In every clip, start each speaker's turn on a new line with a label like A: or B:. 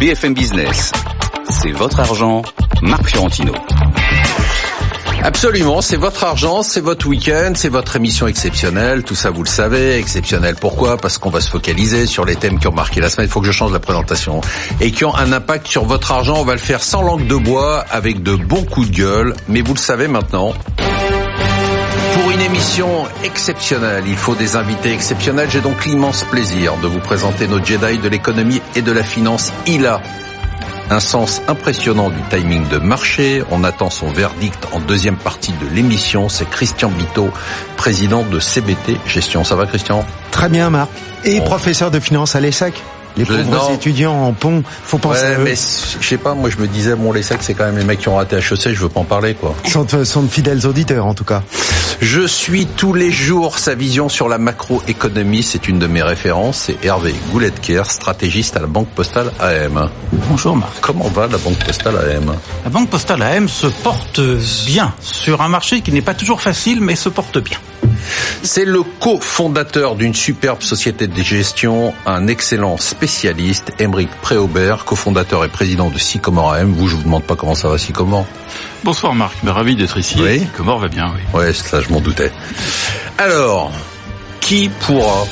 A: BFM Business. C'est votre argent, Marc Fiorentino.
B: Absolument, c'est votre argent, c'est votre week-end, c'est votre émission exceptionnelle, tout ça vous le savez, exceptionnel pourquoi? Parce qu'on va se focaliser sur les thèmes qui ont marqué la semaine, il faut que je change la présentation, et qui ont un impact sur votre argent, on va le faire sans langue de bois, avec de bons coups de gueule, mais vous le savez maintenant, émission exceptionnelle, il faut des invités exceptionnels. J'ai donc l'immense plaisir de vous présenter nos Jedi de l'économie et de la finance. Il a un sens impressionnant du timing de marché. On attend son verdict en deuxième partie de l'émission. C'est Christian Bito, président de CBT Gestion. Ça va Christian?
C: Très bien Marc. Et professeur de finance à l'ESSEC les pauvres étudiants en pont, faut penser
B: ouais, mais je sais pas, moi je me disais, bon, les sacs, c'est quand même les mecs qui ont raté HEC, je veux pas en parler, quoi.
C: Sont, sont de fidèles auditeurs, en tout cas.
B: Je suis tous les jours sa vision sur la macroéconomie, c'est une de mes références, c'est Hervé Gouletker, stratégiste à la Banque Postale AM.
D: Bonjour Marc.
B: Comment va la Banque Postale AM
D: La Banque Postale AM se porte bien sur un marché qui n'est pas toujours facile, mais se porte bien.
B: C'est le cofondateur d'une superbe société de gestion, un excellent spécialiste, Émeric Préaubert, cofondateur et président de Sycomore AM. Vous, je vous demande pas comment ça va Sycomore.
E: Bonsoir Marc, ben, ravi d'être ici.
B: Oui.
E: Sycomore va bien, oui.
B: Ouais, ça je m'en doutais. Alors, qui pourra,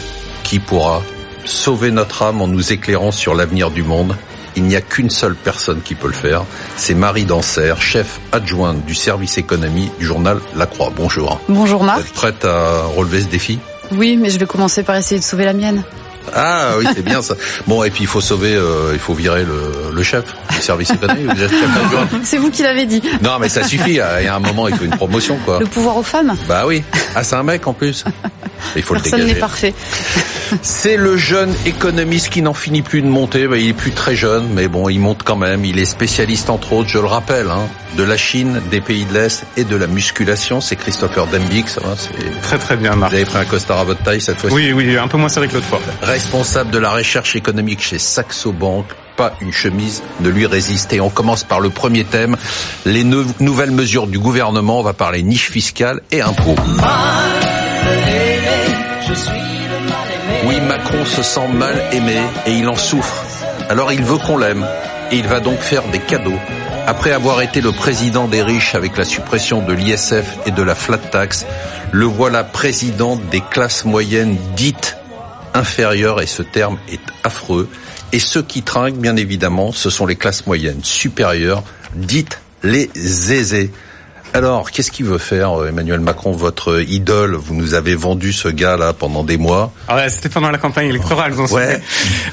B: qui pourra sauver notre âme en nous éclairant sur l'avenir du monde? Il n'y a qu'une seule personne qui peut le faire, c'est Marie Danser, chef adjointe du service économie du journal La Croix. Bonjour.
F: Bonjour Marc.
B: Vous êtes prête à relever ce défi?
F: Oui, mais je vais commencer par essayer de sauver la mienne.
B: Ah oui, c'est bien ça. Bon, et puis il faut sauver, euh, il faut virer le, le chef du service économique.
F: C'est vous qui l'avez dit.
B: Non, mais ça suffit. Il y a un moment, il faut une promotion, quoi.
F: Le pouvoir aux femmes?
B: Bah oui. Ah, c'est un mec en plus. Il faut
F: Personne n'est parfait.
B: C'est le jeune économiste qui n'en finit plus de monter. Bah, il est plus très jeune, mais bon, il monte quand même. Il est spécialiste entre autres, je le rappelle, hein, de la Chine, des pays de l'Est et de la musculation. C'est Christopher Dembik, ça va.
E: Très très bien Marc.
B: Vous avez pris un costard à votre taille cette fois-ci.
E: Oui, oui, un peu moins serré que l'autre fois.
B: Responsable de la recherche économique chez Saxo Bank. Pas une chemise ne lui résiste. Et on commence par le premier thème, les nou- nouvelles mesures du gouvernement. On va parler niche fiscale et impôts. Oui, Macron se sent mal aimé et il en souffre. Alors il veut qu'on l'aime et il va donc faire des cadeaux. Après avoir été le président des riches avec la suppression de l'ISF et de la flat tax, le voilà président des classes moyennes dites inférieures et ce terme est affreux. Et ceux qui trinquent, bien évidemment, ce sont les classes moyennes supérieures, dites les aisés. Alors, qu'est-ce qu'il veut faire, euh, Emmanuel Macron, votre idole? Vous nous avez vendu ce gars-là pendant des mois.
E: Ah ouais, c'était pendant la campagne électorale, vous en
B: Ouais.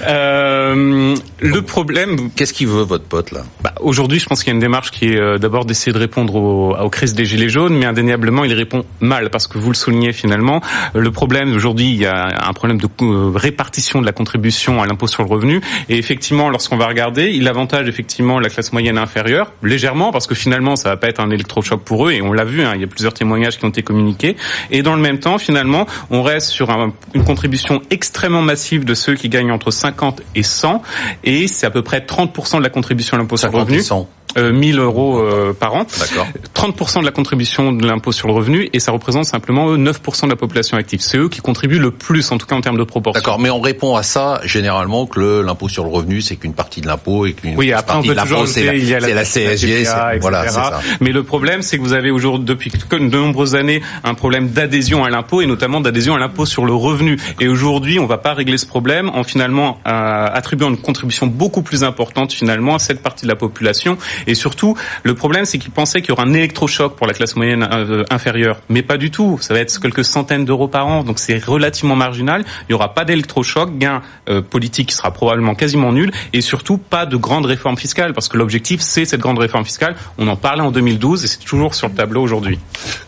E: Euh, le problème,
B: Qu'est-ce qu'il veut, votre pote, là?
E: Bah, aujourd'hui, je pense qu'il y a une démarche qui est euh, d'abord d'essayer de répondre aux, aux crises des gilets jaunes, mais indéniablement, il répond mal parce que vous le soulignez finalement. euh, Le problème aujourd'hui, il y a un problème de euh, répartition de la contribution à l'impôt sur le revenu. Et effectivement, lorsqu'on va regarder, il avantage effectivement la classe moyenne inférieure légèrement parce que finalement, ça va pas être un électrochoc pour eux. Et on l'a vu, hein, il y a plusieurs témoignages qui ont été communiqués. Et dans le même temps, finalement, on reste sur un- une contribution extrêmement massive de ceux qui gagnent entre 50 et 100. Et c'est à peu près 30% de la contribution à l'impôt sur le
B: 50 et
E: revenu.
B: 100.
E: Euh, 1000 euros euh, par an.
B: D'accord.
E: 30% de la contribution de l'impôt sur le revenu et ça représente simplement eux, 9% de la population active. C'est eux qui contribuent le plus, en tout cas en termes de proportion.
B: D'accord, mais on répond à ça généralement que l'impôt sur le revenu, c'est qu'une partie de l'impôt et qu'une
E: Oui,
B: autre
E: après on
B: partie
E: peut
B: de l'impôt, c'est la, la CSG,
E: TVA,
B: c'est- voilà, c'est
E: etc.
B: ça.
E: Mais le problème, c'est que vous avez aujourd'hui, depuis de nombreuses années, un problème d'adhésion à l'impôt et notamment d'adhésion à l'impôt sur le revenu. Et aujourd'hui, on va pas régler ce problème en finalement euh, attribuant une contribution beaucoup plus importante finalement à cette partie de la population. Et surtout, le problème, c'est qu'ils pensaient qu'il y aurait un électrochoc pour la classe moyenne euh, inférieure, mais pas du tout. Ça va être quelques centaines d'euros par an, donc c'est relativement marginal. Il y aura pas d'électrochoc, gain euh, politique qui sera probablement quasiment nul, et surtout pas de grande réforme fiscale, parce que l'objectif c'est cette grande réforme fiscale. On en parlait en 2012 et c'est toujours sur le tableau aujourd'hui.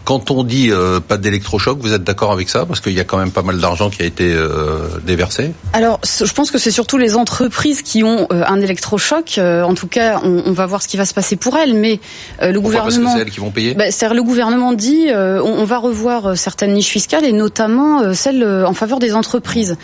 B: Quand on dit euh, pas d'électrochoc, vous êtes d'accord avec ça? Parce qu'il y a quand même pas mal d'argent qui a été euh, déversé.
F: Alors, je pense que c'est surtout les entreprises qui ont euh, un électrochoc. Euh, en tout cas, on, on va voir ce qui va se passer pour elles. Mais euh, le
B: Pourquoi Parce que
F: gouvernement,
B: c'est elles qui vont payer
F: bah, c'est-à-dire le gouvernement dit, euh, on, on va revoir euh, certaines niches fiscales et notamment euh, celles euh, en faveur des entreprises.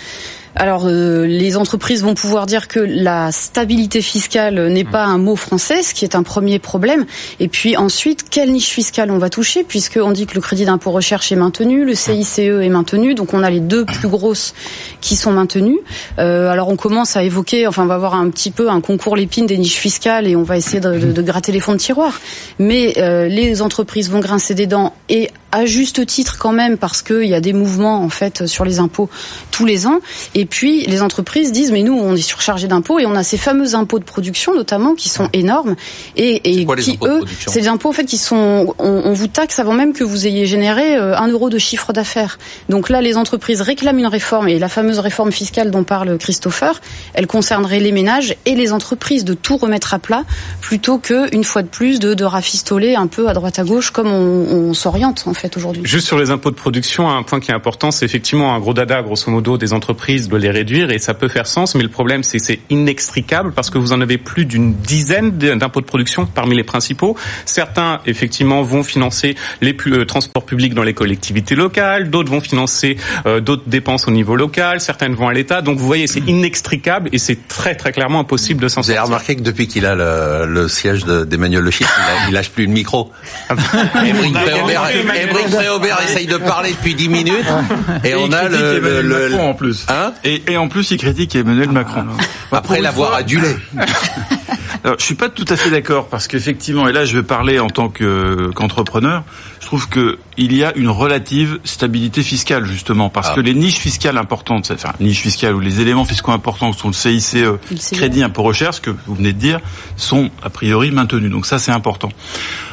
F: Alors, euh, les entreprises vont pouvoir dire que la stabilité fiscale n'est pas un mot français, ce qui est un premier problème. Et puis ensuite, quelle niche fiscale on va toucher, puisqu'on dit que le crédit d'impôt recherche est maintenu, le CICE est maintenu, donc on a les deux plus grosses qui sont maintenues. Euh, alors on commence à évoquer, enfin on va avoir un petit peu un concours l'épine des niches fiscales et on va essayer de, gratter les fonds de tiroir. Mais euh, les entreprises vont grincer des dents et à juste titre quand même parce qu'il y a des mouvements en fait sur les impôts tous les ans. Puis les entreprises disent mais nous on est surchargé d'impôts et on a ces fameux impôts de production notamment qui sont énormes et, et qui eux c'est des impôts en fait qui sont on, vous taxe avant même que vous ayez généré euh, un euro de chiffre d'affaires. Donc là les entreprises réclament une réforme et la fameuse réforme fiscale dont parle Christopher, elle concernerait les ménages et les entreprises de tout remettre à plat plutôt que une fois de plus de, de rafistoler un peu à droite à gauche comme on, on s'oriente en fait aujourd'hui.
E: Juste sur les impôts de production, un point qui est important, c'est effectivement un gros dada, grosso modo, des entreprises de les réduire et ça peut faire sens, mais le problème c'est c'est inextricable parce que vous en avez plus d'une dizaine d'impôts de production parmi les principaux. Certains effectivement vont financer les euh, transports publics dans les collectivités locales, d'autres vont financer euh, d'autres dépenses au niveau local, certaines vont à l'État. Donc vous voyez, c'est inextricable et c'est très très clairement impossible de s'en sortir.
B: Vous avez remarqué que depuis qu'il a le, le siège d'Emmanuel Le Chip, il, il, lâche plus le micro. André Aubert essaye de parler depuis 10 minutes et, on a le, le,
G: le, en plus.
B: Hein?
G: Et, et, en plus il critique Emmanuel ah, Macron.
B: Après l'avoir adulé.
G: Alors, je suis pas tout à fait d'accord parce qu'effectivement, et là je vais parler en tant qu'entrepreneur, je trouve que il y a une relative stabilité fiscale justement parce ah. que les niches fiscales importantes, enfin niches fiscales ou les éléments fiscaux importants que sont le CICE, le crédit impôt recherche, que vous venez de dire, sont a priori maintenus. Donc ça c'est important.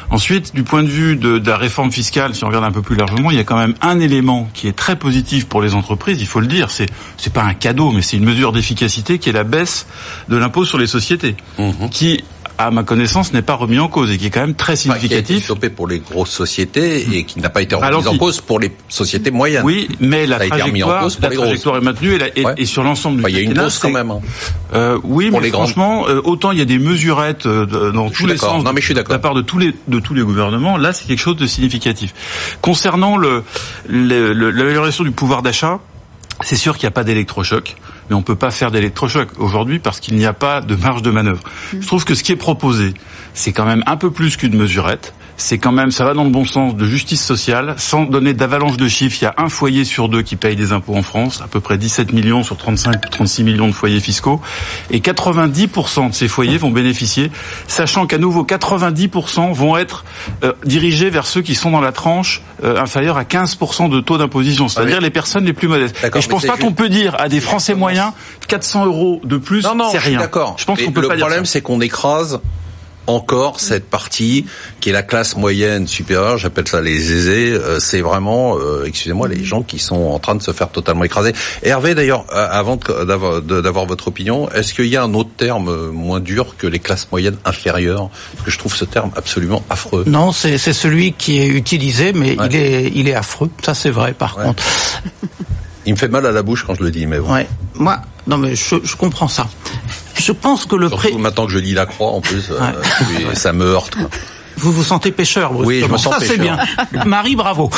G: Ensuite, du point de vue de, de, la réforme fiscale, si on regarde un peu plus largement, il y a quand même un élément qui est très positif pour les entreprises. Il faut le dire, c'est c'est pas un cadeau, mais c'est une mesure d'efficacité qui est la baisse de l'impôt sur les sociétés, mmh. qui à ma connaissance, n'est pas remis en cause et qui est quand même très significatif.
B: Enfin, qui a été pour les grosses sociétés et qui n'a pas été remis en cause pour les sociétés moyennes.
G: Oui, mais la trajectoire, la trajectoire est maintenue et, et, sur l'ensemble du
B: Il y a une hausse quand même. Hein.
G: Euh, oui, mais franchement, euh, autant il y a des mesurettes euh, dans tous les sens
B: non, mais je suis
G: de la part de tous les de tous les gouvernements. Là, c'est quelque chose de significatif. Concernant le l'amélioration du pouvoir d'achat, c'est sûr qu'il n'y a pas d'électrochoc, mais on peut pas faire d'électrochoc aujourd'hui parce qu'il n'y a pas de marge de manœuvre. Je trouve que ce qui est proposé, c'est quand même un peu plus qu'une mesurette c'est quand même, ça va dans le bon sens de justice sociale, sans donner d'avalanche de chiffres. Il y a un foyer sur deux qui paye des impôts en France, à peu près 17 millions sur 35, 36 millions de foyers fiscaux, et 90% de ces foyers vont bénéficier, sachant qu'à nouveau 90% vont être euh, dirigés vers ceux qui sont dans la tranche euh, inférieure à 15% de taux d'imposition, c'est-à-dire les personnes les plus modestes. Et je pense pas qu'on peut dire à des Français moyens 400 euros de plus, c'est rien.
B: D'accord. Je pense qu'on peut le problème, c'est qu'on écrase encore cette partie qui est la classe moyenne supérieure, j'appelle ça les aisés, euh, c'est vraiment, euh, excusez-moi, les gens qui sont en train de se faire totalement écraser. Hervé, d'ailleurs, euh, avant d'avoir votre opinion, est-ce qu'il y a un autre terme moins dur que les classes moyennes inférieures? Parce que je trouve ce terme absolument affreux.
D: Non, c'est celui qui est utilisé, mais il est il est affreux. Ça, c'est vrai. Par contre.
B: Il me fait mal à la bouche quand je le dis, mais bon.
D: Ouais. Moi, non, mais je, je comprends ça. Je pense que le
B: pré... maintenant que je lis la croix, en plus, euh, ça me heurte.
D: Vous vous sentez pêcheur,
B: vous Oui, je me sens
D: Ça, c'est bien. Marie, bravo.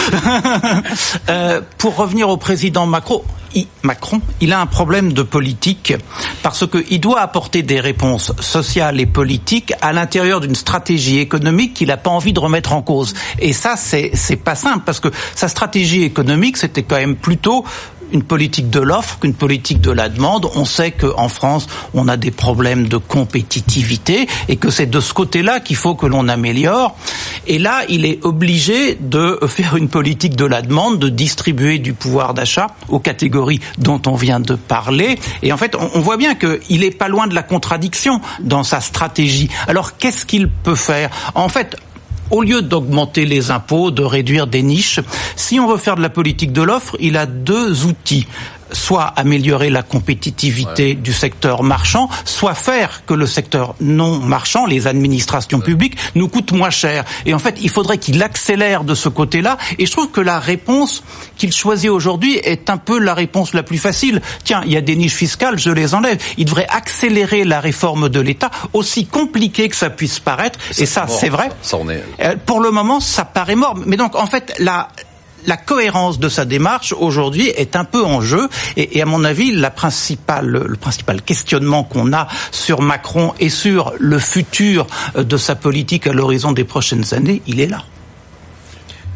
D: euh, pour revenir au président Macron, il, Macron, il a un problème de politique parce qu'il doit apporter des réponses sociales et politiques à l'intérieur d'une stratégie économique qu'il n'a pas envie de remettre en cause. Et ça, c'est pas simple parce que sa stratégie économique, c'était quand même plutôt une politique de l'offre qu'une politique de la demande. On sait qu'en France, on a des problèmes de compétitivité et que c'est de ce côté-là qu'il faut que l'on améliore. Et là, il est obligé de faire une politique de la demande, de distribuer du pouvoir d'achat aux catégories dont on vient de parler. Et en fait, on voit bien qu'il est pas loin de la contradiction dans sa stratégie. Alors, qu'est-ce qu'il peut faire? En fait, au lieu d'augmenter les impôts, de réduire des niches, si on veut faire de la politique de l'offre, il a deux outils soit améliorer la compétitivité du secteur marchand, soit faire que le secteur non marchand, les administrations publiques, nous coûte moins cher. Et en fait, il faudrait qu'il accélère de ce côté-là. Et je trouve que la réponse qu'il choisit aujourd'hui est un peu la réponse la plus facile. Tiens, il y a des niches fiscales, je les enlève. Il devrait accélérer la réforme de l'État, aussi compliqué que ça puisse paraître. et ça, c'est vrai.
B: Ça
D: est... Euh, pour le moment, ça paraît mort. Mais donc, en fait, la la cohérence de sa démarche aujourd'hui est un peu en jeu. Et, à mon avis, le principal questionnement qu'on a sur Macron et sur le futur de sa politique à l'horizon des prochaines années, il est là.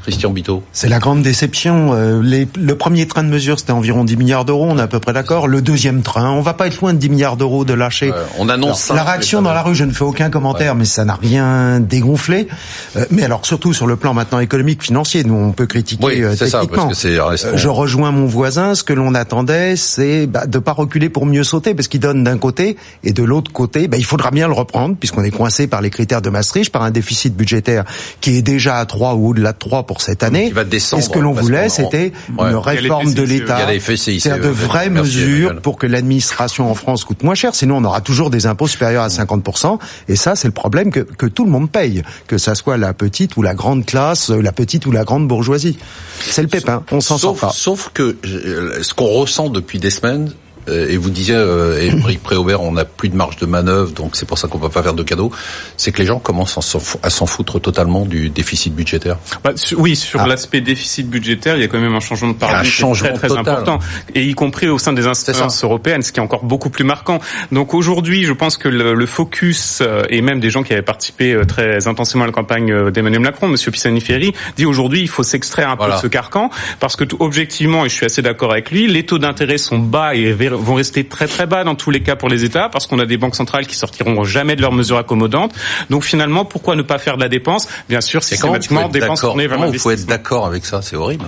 B: Christian.
C: C'est la grande déception. Euh, les, le premier train de mesure, c'était environ 10 milliards d'euros, on est à peu près d'accord. Le deuxième train, on va pas être loin de 10 milliards d'euros de lâcher.
B: Euh, on annonce ça,
C: La réaction dans la rue, je ne fais aucun commentaire, ouais. mais ça n'a rien dégonflé. Euh, mais alors surtout sur le plan maintenant économique, financier, nous on peut critiquer
B: oui,
C: euh, techniquement.
B: Ça, parce que
C: je rejoins mon voisin. Ce que l'on attendait, c'est bah, de pas reculer pour mieux sauter, parce qu'il donne d'un côté et de l'autre côté, bah, il faudra bien le reprendre, puisqu'on est coincé par les critères de Maastricht, par un déficit budgétaire qui est déjà à 3 ou au-delà de 3 pour cette année. Et ce que l'on voulait, c'était une réforme de l'État, c'est-à-dire de vraies mesures pour que l'administration en France coûte moins cher. Sinon, on aura toujours des impôts supérieurs à 50%. Et ça, c'est le problème que, que tout le monde paye, que ça soit la petite ou la grande classe, la petite ou la grande bourgeoisie. C'est le pépin. On s'en sort pas.
B: Sauf que ce qu'on ressent depuis des semaines, et vous disiez, euh, Éric Préaubert, on n'a plus de marge de manœuvre, donc c'est pour ça qu'on peut pas faire de cadeaux. C'est que les gens commencent à s'en foutre totalement du déficit budgétaire.
E: Bah, oui, sur ah. l'aspect déficit budgétaire, il y a quand même un changement de paradigme très très
B: total.
E: important, et y compris au sein des instances européennes, ce qui est encore beaucoup plus marquant. Donc aujourd'hui, je pense que le, le, focus et même des gens qui avaient participé très intensément à la campagne d'Emmanuel Macron, Monsieur Pisani-Ferry, dit aujourd'hui il faut s'extraire un voilà. peu de ce carcan parce que objectivement, et je suis assez d'accord avec lui, les taux d'intérêt sont bas et vont rester très très bas dans tous les cas pour les États parce qu'on a des banques centrales qui sortiront jamais de leurs mesures accommodantes. Donc finalement, pourquoi ne pas faire de la dépense? Bien sûr, systématiquement dépense tournée vers
B: l'investissement. Il faut être d'accord avec ça, c'est horrible.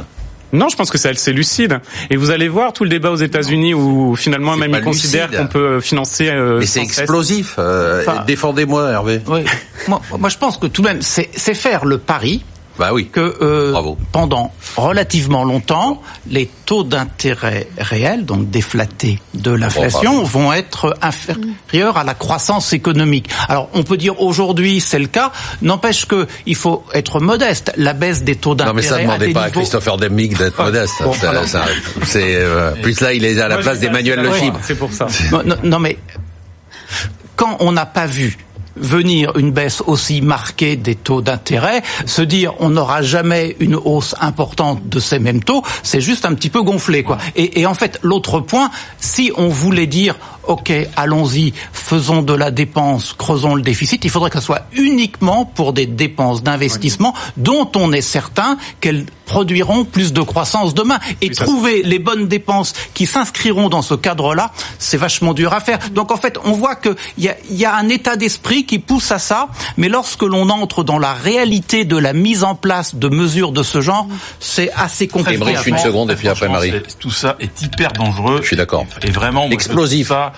E: Non, je pense que c'est lucide. Et vous allez voir tout le débat aux États-Unis où finalement même ils considèrent qu'on peut financer. Euh,
B: Mais c'est explosif. Euh, enfin, Défendez-moi, Hervé.
D: Oui. moi, moi, je pense que tout de même, c'est faire le pari
B: bah oui.
D: que euh, pendant relativement longtemps, les taux d'intérêt réels, donc déflatés de l'inflation, vont être inférieurs à la croissance économique. Alors on peut dire aujourd'hui c'est le cas, n'empêche que il faut être modeste. La baisse des taux d'intérêt.
B: Non mais ça ne demandait pas niveaux... à Christopher Demig d'être modeste. Bon, c'est euh, plus là il est à la Moi, place d'Emmanuel Le Chip.
E: C'est pour ça.
D: Non, non, non mais quand on n'a pas vu venir une baisse aussi marquée des taux d'intérêt, se dire on n'aura jamais une hausse importante de ces mêmes taux, c'est juste un petit peu gonflé quoi. Et, et en fait l'autre point, si on voulait dire ok allons-y, faisons de la dépense, creusons le déficit, il faudrait que ce soit uniquement pour des dépenses d'investissement dont on est certain qu'elles produiront plus de croissance demain. Et trouver les bonnes dépenses qui s'inscriront dans ce cadre-là, c'est vachement dur à faire. Donc en fait, on voit qu'il y a, y a un état d'esprit qui pousse à ça, mais lorsque l'on entre dans la réalité de la mise en place de mesures de ce genre, c'est assez compliqué.
B: Une seconde et puis après Marie.
G: Tout ça est hyper dangereux.
B: Je suis d'accord.
G: Et vraiment
B: explosif.
G: Ça,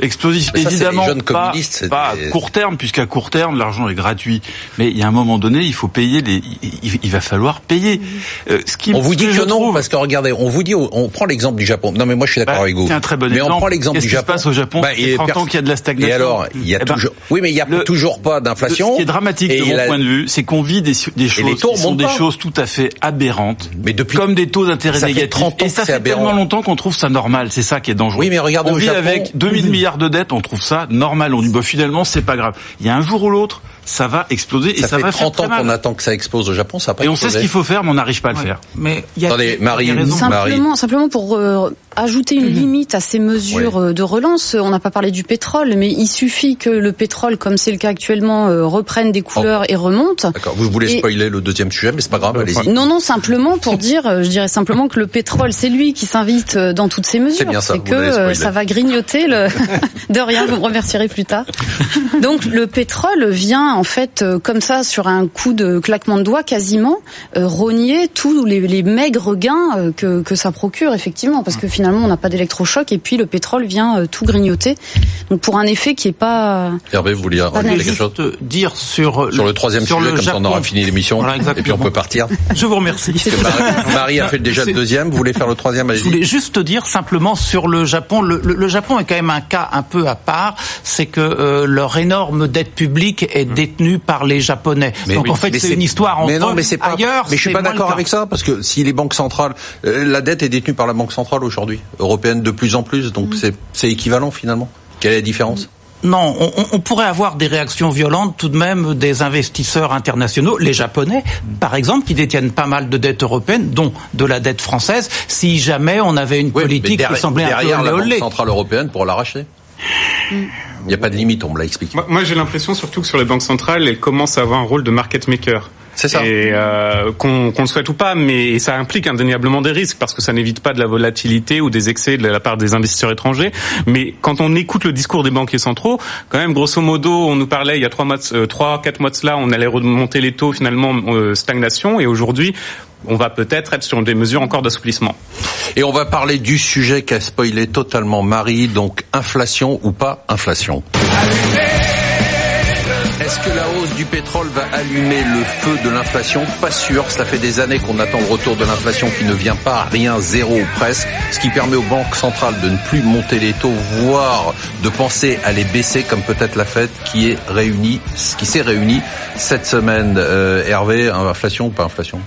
G: explosif.
B: Ça,
G: Évidemment, pas,
B: des...
G: pas à court terme, puisqu'à court terme l'argent est gratuit. Mais il y a un moment donné, il faut payer. Les, il, il va falloir payer.
B: Euh, ce qui, on vous dit que, non, trouve... parce que regardez, on vous dit, on prend l'exemple du Japon. Non, mais moi je suis d'accord
G: bah,
B: avec vous.
G: C'est un très bon
B: mais
G: exemple.
B: on prend l'exemple du Japon.
G: Qu'est-ce qui se passe au Japon bah, Il y a 30 ans qu'il y a de la stagnation.
B: Et alors, il y a
G: eh ben,
B: toujours. Oui, mais il y a le, toujours pas d'inflation.
G: Ce qui est dramatique de mon
B: la...
G: point de vue, c'est qu'on vit des, des choses qui sont des choses tout à fait aberrantes.
B: Mais depuis
G: comme des taux d'intérêt négatifs.
B: 30 ans
G: et ça fait tellement longtemps qu'on trouve ça normal. C'est ça qui est dangereux.
B: Oui, mais regardez
G: on vit avec 2000 milliards de dettes, on trouve ça normal. On dit bah finalement c'est pas grave. Il y a un jour ou l'autre, ça va exploser
B: ça
G: et ça
B: fait
G: va
B: 30
G: faire
B: ans qu'on attend que ça explose au Japon, ça va pas
G: Et on sait ce qu'il faut faire, mais on n'arrive pas à le
D: ouais.
G: faire.
D: Mais y a,
B: Attendez, Marie,
F: simplement,
B: Marie.
F: simplement pour euh, ajouter une
D: Mhm.
F: limite à ces mesures
B: Oui.
F: euh, de relance, on n'a pas parlé du pétrole, mais il suffit que le pétrole, comme c'est le cas actuellement, euh, reprenne des couleurs et remonte.
B: D'accord. Vous voulez
F: Et-
B: spoiler le deuxième sujet, mais c'est pas grave, allez-y.
F: Non, non, simplement pour dire, euh, je dirais simplement que le pétrole, c'est lui qui s'invite euh, dans toutes ces mesures.
B: bien ça,
F: C'est
B: vous
F: que euh, ça va grignoter le. de rien, vous me remercierez plus tard. Donc le pétrole vient en fait euh, comme ça sur un coup de claquement de doigts quasiment euh, rogner tous les, les maigres gains euh, que, que ça procure effectivement, parce que finalement on n'a pas d'électrochoc et puis le pétrole vient euh, tout grignoter. Donc pour un effet qui est pas.
B: Hervé, vous vouliez rajouter quelque chose
D: Juste dire sur
B: sur le troisième
D: sur
B: sujet,
D: le
B: comme ça on aura fini l'émission,
D: Voilà,
B: et puis on peut partir.
D: Je vous remercie.
B: Marie, Marie a fait déjà le deuxième, vous voulez faire le troisième,
D: Je voulais juste dire simplement sur le Japon. Le, le- le Japon est quand même un cas un peu à part. C'est que euh, leur énorme dette publique est détenue par les Japonais.
B: Mais
D: Donc
B: oui,
D: en fait, c'est une histoire entre
B: mais non, mais c'est pas,
D: ailleurs.
B: Mais je suis pas d'accord avec ça parce que si les banques centrales, euh, la dette est détenue par la banque centrale aujourd'hui, européenne de plus en plus,
D: Mm.
B: donc c'est c'est équivalent finalement. Quelle est la différence?
D: Non, on, on, pourrait avoir des réactions violentes tout de même des investisseurs internationaux, les Japonais, par exemple, qui détiennent pas mal de dettes européennes, dont de la dette française, si jamais on avait une politique qui semblait un peu
B: derrière la Banque centrale européenne pour l'arracher. Il n'y a pas de limite, on me l'a expliqué.
E: Moi, moi j'ai l'impression surtout que sur les banques centrales, elles commencent à avoir un rôle de market maker.
B: C'est ça.
E: Et euh, qu'on le souhaite ou pas, mais ça implique indéniablement des risques parce que ça n'évite pas de la volatilité ou des excès de la part des investisseurs étrangers. Mais quand on écoute le discours des banquiers centraux, quand même, grosso modo, on nous parlait il y a trois mois, euh, trois, quatre mois de cela, on allait remonter les taux finalement euh, stagnation, et aujourd'hui, on va peut-être être sur des mesures encore d'assouplissement.
B: Et on va parler du sujet qu'a spoilé totalement Marie, donc inflation ou pas inflation. Est-ce que la hausse du pétrole va allumer le feu de l'inflation? Pas sûr. Ça fait des années qu'on attend le retour de l'inflation qui ne vient pas, rien, zéro ou presque. Ce qui permet aux banques centrales de ne plus monter les taux, voire de penser à les baisser, comme peut-être la Fed qui s'est réunie cette semaine. Euh, Hervé, inflation ou pas inflation?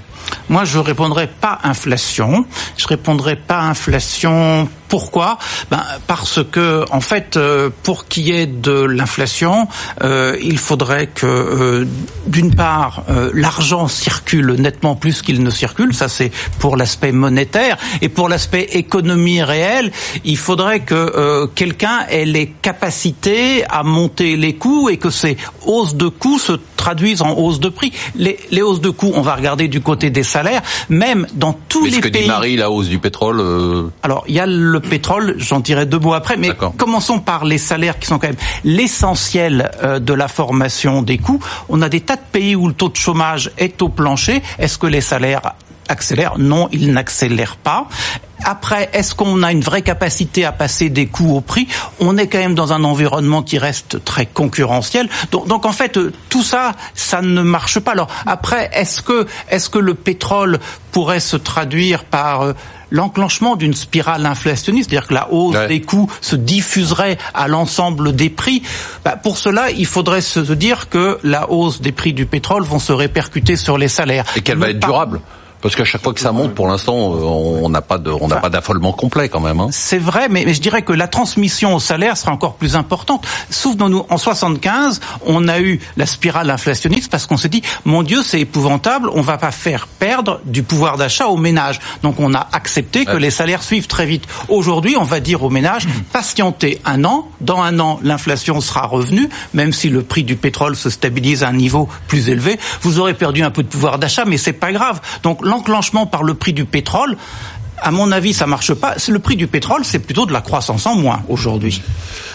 D: Moi, je répondrai pas inflation. Je répondrai pas inflation. Pourquoi? Ben, Parce que, en fait, euh, pour qu'il y ait de l'inflation, euh, il faudrait que, euh, d'une part, l'argent circule nettement plus qu'il ne circule. Ça, c'est pour l'aspect monétaire. Et pour l'aspect économie réelle, il faudrait que quelqu'un ait les capacités à monter les coûts et que ces hausses de coûts se traduisent en hausse de prix. Les hausses de coûts, on va regarder du côté des salaires, même dans tous
B: mais
D: les
B: ce que
D: pays.
B: Dit Marie, la hausse du pétrole. Euh...
D: Alors il y a le pétrole, j'en dirai deux mots après, mais commençons par les salaires qui sont quand même l'essentiel euh, de la formation des coûts. On a des tas de pays où le taux de chômage est au plancher. Est-ce que les salaires accélèrent Non, ils n'accélèrent pas. Après, est-ce qu'on a une vraie capacité à passer des coûts au prix? On est quand même dans un environnement qui reste très concurrentiel. Donc, donc, en fait, tout ça, ça ne marche pas. Alors après, est-ce que est-ce que le pétrole pourrait se traduire par euh, l'enclenchement d'une spirale inflationniste, c'est-à-dire que la hausse des coûts se diffuserait à l'ensemble des prix? Bah, pour cela, il faudrait se dire que la hausse des prix du pétrole vont se répercuter sur les salaires.
B: Et qu'elle va être durable. Parce qu'à chaque fois que ça monte, pour l'instant, on n'a pas de, on n'a pas d'affolement complet quand même. Hein.
D: C'est vrai, mais, je dirais que la transmission au salaire sera encore plus importante. Souvenons-nous, en 75, on a eu la spirale inflationniste parce qu'on s'est dit, mon Dieu, c'est épouvantable, on va pas faire perdre du pouvoir d'achat aux ménages. Donc on a accepté que les salaires suivent très vite. Aujourd'hui, on va dire aux ménages, patientez un an. Dans un an, l'inflation sera revenue, même si le prix du pétrole se stabilise à un niveau plus élevé. Vous aurez perdu un peu de pouvoir d'achat, mais c'est pas grave. Donc l'enclenchement par le prix du pétrole, à mon avis, ça marche pas. Le prix du pétrole, c'est plutôt de la croissance en moins aujourd'hui.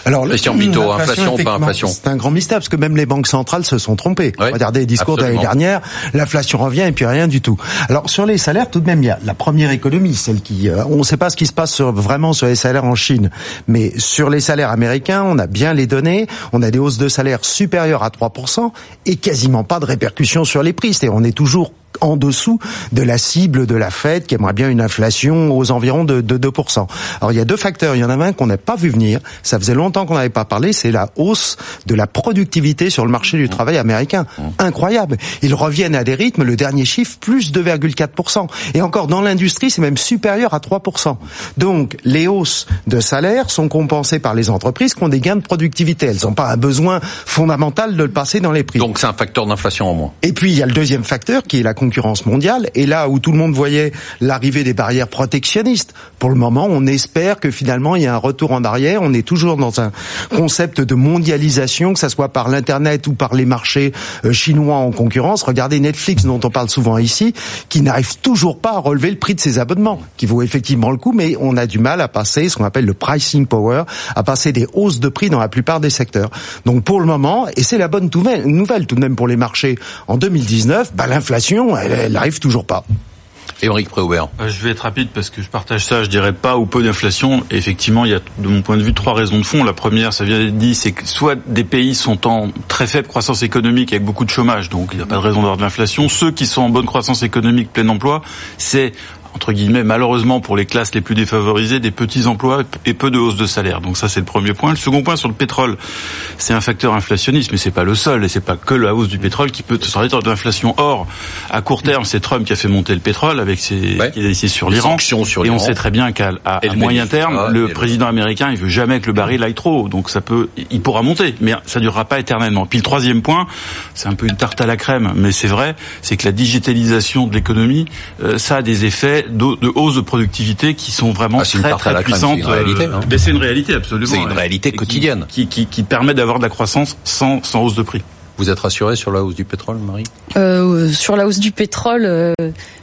B: Alors, question inflation ou pas inflation
C: C'est un grand mystère parce que même les banques centrales se sont trompées. Regardez les discours de l'année dernière, l'inflation revient et puis rien du tout. Alors sur les salaires, tout de même, il y a la première économie, celle qui, euh, on ne sait pas ce qui se passe sur, vraiment sur les salaires en Chine, mais sur les salaires américains, on a bien les données, on a des hausses de salaires supérieures à 3% et quasiment pas de répercussions sur les prix. C'est-à-dire on est toujours en dessous de la cible de la Fed qui aimerait bien une inflation aux environs de, de 2%. Alors il y a deux facteurs. Il y en a un qu'on n'a pas vu venir. Ça faisait longtemps qu'on n'avait pas parlé. C'est la hausse de la productivité sur le marché du travail américain. Incroyable. Ils reviennent à des rythmes. Le dernier chiffre plus 2,4%. Et encore dans l'industrie, c'est même supérieur à 3%. Donc les hausses de salaire sont compensées par les entreprises qui ont des gains de productivité. Elles n'ont pas un besoin fondamental de le passer dans les prix.
B: Donc c'est un facteur d'inflation en moins.
C: Et puis il y a le deuxième facteur qui est la concurrence mondiale. Et là où tout le monde voyait l'arrivée des barrières protectionnistes, pour le moment, on espère que finalement il y a un retour en arrière. On est toujours dans un concept de mondialisation, que ça soit par l'internet ou par les marchés euh, chinois en concurrence. Regardez Netflix, dont on parle souvent ici, qui n'arrive toujours pas à relever le prix de ses abonnements, qui vaut effectivement le coup, mais on a du mal à passer ce qu'on appelle le pricing power, à passer des hausses de prix dans la plupart des secteurs. Donc pour le moment, et c'est la bonne nouvelle tout de même pour les marchés, en 2019, bah, l'inflation elle n'arrive toujours pas.
B: Éric Préaubert.
G: Euh, je vais être rapide parce que je partage ça. Je dirais pas ou peu d'inflation. Effectivement, il y a, de mon point de vue, trois raisons de fond. La première, ça vient d'être dit, c'est que soit des pays sont en très faible croissance économique avec beaucoup de chômage, donc il n'y a pas de raison d'avoir de l'inflation. Ceux qui sont en bonne croissance économique, plein emploi, c'est entre guillemets, malheureusement pour les classes les plus défavorisées, des petits emplois et peu de hausse de salaire. Donc ça, c'est le premier point. Le second point sur le pétrole, c'est un facteur inflationniste, mais c'est pas le seul, et c'est pas que la hausse du pétrole qui peut se traduire d'inflation. Or, à court terme, c'est Trump qui a fait monter le pétrole avec ses,
B: Ouais.
G: qui a décidé sur l'Iran. et on sait très bien qu'à à- à moyen terme,
B: et
G: le
B: le-
G: président américain, il veut jamais que le baril aille trop haut. Donc ça peut, il pourra monter, mais ça durera pas éternellement. Puis le troisième point, c'est un peu une tarte à la crème, mais c'est vrai, c'est que la digitalisation de l'économie, euh, ça a des effets de, de hausse de productivité qui sont vraiment
B: Ah,
G: très très
B: crème,
G: puissantes.
B: c'est une réalité,
G: euh,
B: hein.
G: mais c'est une réalité absolument.
B: C'est une
G: Et-
B: réalité quotidienne.
G: qui, qui, qui permet d'avoir de la croissance sans, sans hausse de prix.
B: Vous êtes rassuré sur la hausse du pétrole, Marie?
F: Euh, sur la hausse du pétrole, euh,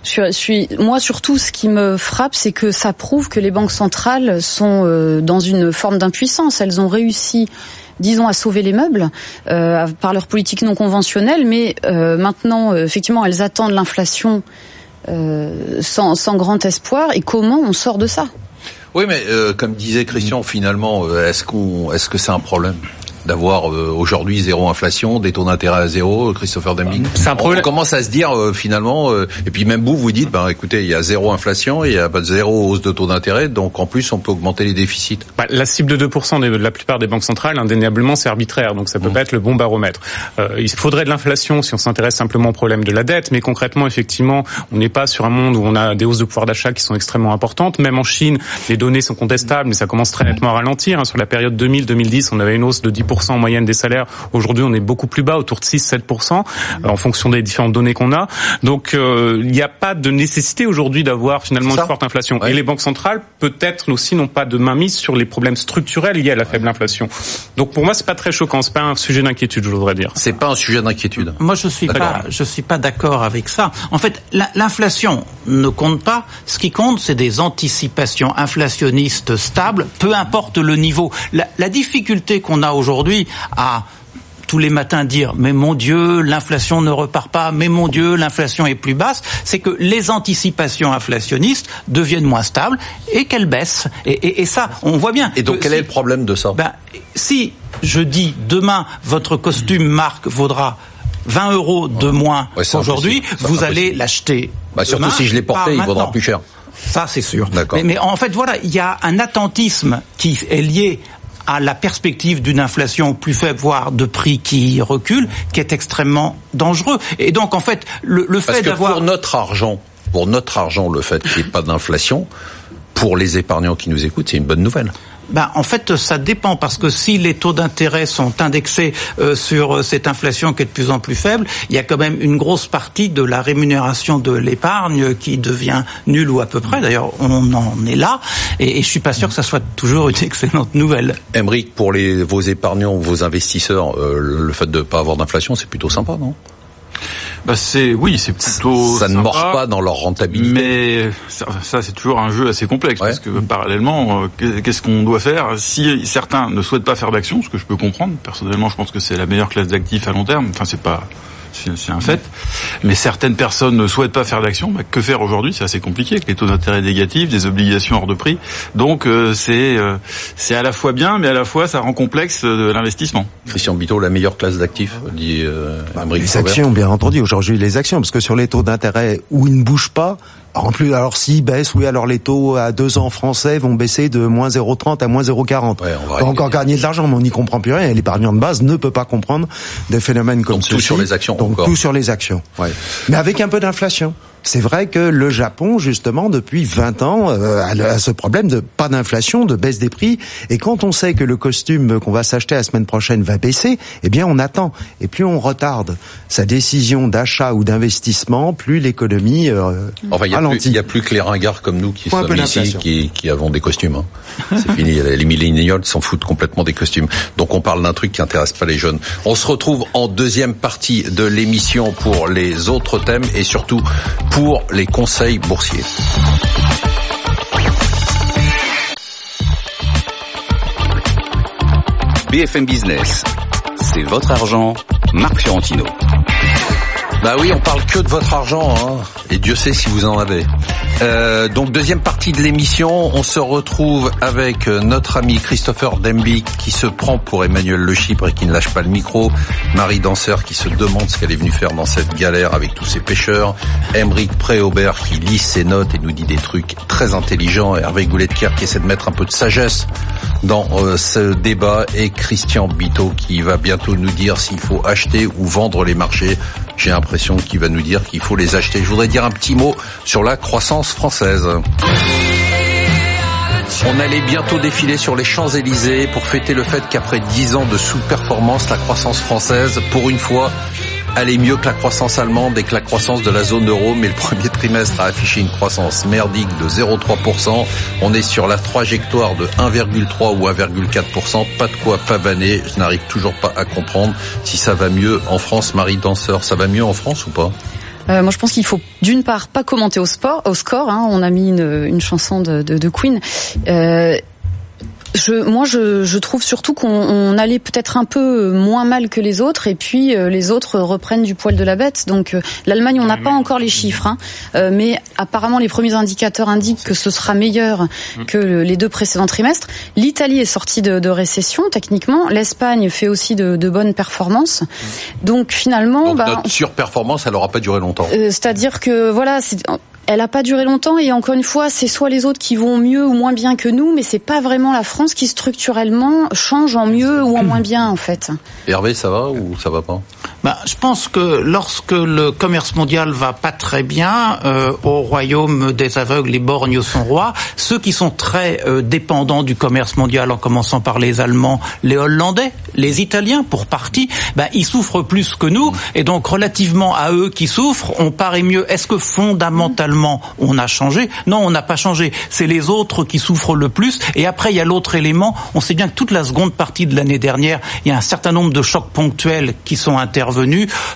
F: je suis, moi surtout, ce qui me frappe, c'est que ça prouve que les banques centrales sont euh, dans une forme d'impuissance. Elles ont réussi disons à sauver les meubles euh, par leur politique non conventionnelle, mais euh, maintenant, euh, effectivement, elles attendent l'inflation euh, sans, grand espoir. Et comment on sort de ça?
B: Oui, mais euh, comme disait Christian, finalement, euh, est-ce qu'on, est-ce que c'est un problème? D'avoir euh, aujourd'hui zéro inflation, des taux d'intérêt à zéro, Christopher Deming
E: C'est un
B: On-
E: problème.
B: On commence à se dire euh, finalement, euh, et puis même vous, vous dites, ben écoutez, il y a zéro inflation, il y a pas de zéro hausse de taux d'intérêt, donc en plus on peut augmenter les déficits.
E: Bah, la cible de 2% de la plupart des banques centrales, indéniablement, c'est arbitraire, donc ça peut pas être le bon baromètre. Il faudrait de l'inflation si on s'intéresse simplement au problème de la dette, mais concrètement, effectivement, on n'est pas sur un monde où on a des hausses de pouvoir d'achat qui sont extrêmement importantes. Même en Chine, les données sont contestables, mais ça commence très nettement à ralentir. hein. Sur la période 2000-2010, on avait une hausse de 10% en moyenne des salaires. Aujourd'hui, on est beaucoup plus bas, autour de 6-7%, euh, en fonction des différentes données qu'on a. Donc, euh, il n'y a pas de nécessité aujourd'hui d'avoir finalement une forte inflation.
B: Ouais.
E: Et les banques centrales, peut-être aussi, n'ont pas de mainmise sur les problèmes structurels liés à la faible inflation. Donc pour moi, c'est pas très choquant, c'est pas un sujet d'inquiétude, je voudrais dire.
B: C'est pas un sujet d'inquiétude.
D: Moi, je suis pas, je suis pas d'accord avec ça. En fait, la- l'inflation ne compte pas. Ce qui compte, c'est des anticipations inflationnistes stables, peu importe le niveau. La, la difficulté qu'on a aujourd'hui à tous les matins dire mais mon Dieu l'inflation ne repart pas mais mon Dieu l'inflation est plus basse c'est que les anticipations inflationnistes deviennent moins stables et qu'elles baissent et, et- et ça on voit bien
B: Et donc
D: que
B: quel
D: si-
B: est le problème de ça?
D: Ben, si je dis demain votre costume marque vaudra 20 euros de moins
B: Ouais. C'est
D: vous allez l'acheter.
B: Bah, surtout si je l'ai porté, il vaudra plus cher.
D: Ça, c'est sûr.
B: D'accord.
D: Mais, mais en fait, voilà, il y a un attentisme qui est lié à la perspective d'une inflation plus faible, voire de prix qui recule, qui est extrêmement dangereux. Et donc, en fait, le, fait d'avoir...
B: pour notre argent, pour notre argent, le fait qu'il n'y ait pas d'inflation, pour les épargnants qui nous écoutent, c'est une bonne nouvelle.
D: Ben, en fait, ça dépend parce que si les taux d'intérêt sont indexés euh, sur euh, cette inflation qui est de plus en plus faible, il y a quand même une grosse partie de la rémunération de l'épargne qui devient nulle ou à peu près. D'ailleurs, on en est là, et, je suis pas sûr que ça soit toujours une excellente nouvelle.
B: Emmerich, pour les, vos épargnants, vos investisseurs, euh, le fait de ne pas avoir d'inflation, c'est plutôt sympa, non?
G: Bah c'est oui, c'est plutôt
B: Ça ne
G: sympa,
B: mord pas dans leur rentabilité.
G: Mais ça, ça, c'est toujours un jeu assez complexe
B: Ouais.
G: parce que parallèlement, euh, qu'est- qu'est-ce qu'on doit faire si certains ne souhaitent pas faire d'action, ce que je peux comprendre. Personnellement, je pense que c'est la meilleure classe d'actifs à long terme. Enfin, c'est pas c'est c'est un fait. Mais certaines personnes ne souhaitent pas faire d'action. Bah, que faire aujourd'hui? C'est assez compliqué avec les taux d'intérêt négatifs, des obligations hors de prix. Donc euh, c'est euh, c'est à la fois bien, mais à la fois ça rend complexe euh, l'investissement.
B: Christian Bito, la meilleure classe d'actifs, dit euh, Emmerich
C: Les actions, bien entendu. Aujourd'hui, les actions, parce que sur les taux d'intérêt où ils ne bougent pas, en plus, alors s'ils baissent, oui, alors les taux à deux ans français vont baisser de moins 0,30 à moins 0,40.
B: Ouais, on va
C: encore gagner de l'argent, mais on n'y comprend plus rien. Et l'épargnant de base ne peut pas comprendre des phénomènes comme
B: Donc tout sur les actions,
C: Donc
B: encore.
C: tout sur les actions.
B: Ouais.
C: Mais avec un peu d'inflation. C'est vrai que le Japon, justement, depuis 20 ans, euh, a ce problème de pas d'inflation, de baisse des prix. Et quand on sait que le costume qu'on va s'acheter la semaine prochaine va baisser, eh bien, on attend. Et plus on retarde sa décision d'achat ou d'investissement, plus l'économie euh,
B: Enfin, y
C: ralentit.
B: il y a plus que les ringards comme nous qui
C: un
B: sommes ici, qui, qui avons des costumes. hein. C'est fini. Les millénials s'en foutent complètement des costumes. Donc on parle d'un truc qui intéresse pas les jeunes. On se retrouve en deuxième partie de l'émission pour les autres thèmes et surtout pour les conseils boursiers.
A: BFM Business, c'est votre argent, Marc Fiorentino.
B: Bah oui, on parle que de votre argent, hein. et Dieu sait si vous en avez. Euh, donc deuxième partie de l'émission, on se retrouve avec euh, notre ami Christopher Demby qui se prend pour Emmanuel Le Chypre et qui ne lâche pas le micro, Marie Danseur qui se demande ce qu'elle est venue faire dans cette galère avec tous ces pêcheurs, Emeric Préaubert qui lit ses notes et nous dit des trucs très intelligents, Hervé Gouletker qui essaie de mettre un peu de sagesse dans euh, ce débat et Christian Bito qui va bientôt nous dire s'il faut acheter ou vendre les marchés. J'ai l'impression qu'il va nous dire qu'il faut les acheter. Je voudrais dire un petit mot sur la croissance française. On allait bientôt défiler sur les Champs-Élysées pour fêter le fait qu'après dix ans de sous-performance, la croissance française, pour une fois, allait mieux que la croissance allemande et que la croissance de la zone euro, mais le premier trimestre a affiché une croissance merdique de 0,3%. On est sur la trajectoire de 1,3 ou 1,4%. Pas de quoi pavaner. Je n'arrive toujours pas à comprendre si ça va mieux en France. Marie Danseur, ça va mieux en France ou pas?
F: Euh, moi, je pense qu'il faut d'une part pas commenter au sport, au score. Hein, on a mis une, chanson de Queen. Euh, je, moi, je, je, trouve surtout qu'on allait peut-être un peu moins mal que les autres, et puis euh, les autres reprennent du poil de la bête. Donc euh, l'Allemagne, on n'a pas encore les chiffres, hein, euh, mais apparemment les premiers indicateurs indiquent que ce sera meilleur mm. que les deux précédents trimestres. L'Italie est sortie de, de, récession techniquement. L'Espagne fait aussi de, de, bonnes performances. Mm. Donc finalement,
B: Donc,
F: bah,
B: notre surperformance, elle n'aura pas duré longtemps.
F: C'est-à-dire que voilà, elle a pas duré longtemps et encore une fois, c'est soit les autres qui vont mieux ou moins bien que nous, mais c'est pas vraiment la France qui structurellement change en mieux ou en moins bien en fait.
B: Hervé, ça va ou ça va pas?
D: Bah, je pense que lorsque le commerce mondial va pas très bien, euh, au royaume des aveugles, les borgnes sont rois. Ceux qui sont très euh, dépendants du commerce mondial, en commençant par les Allemands, les Hollandais, les Italiens, pour partie, bah, ils souffrent plus que nous. Et donc, relativement à eux qui souffrent, on paraît mieux. Est-ce que fondamentalement, on a changé? Non, on n'a pas changé. C'est les autres qui souffrent le plus. Et après, il y a l'autre élément. On sait bien que toute la seconde partie de l'année dernière, il y a un certain nombre de chocs ponctuels qui sont intervenus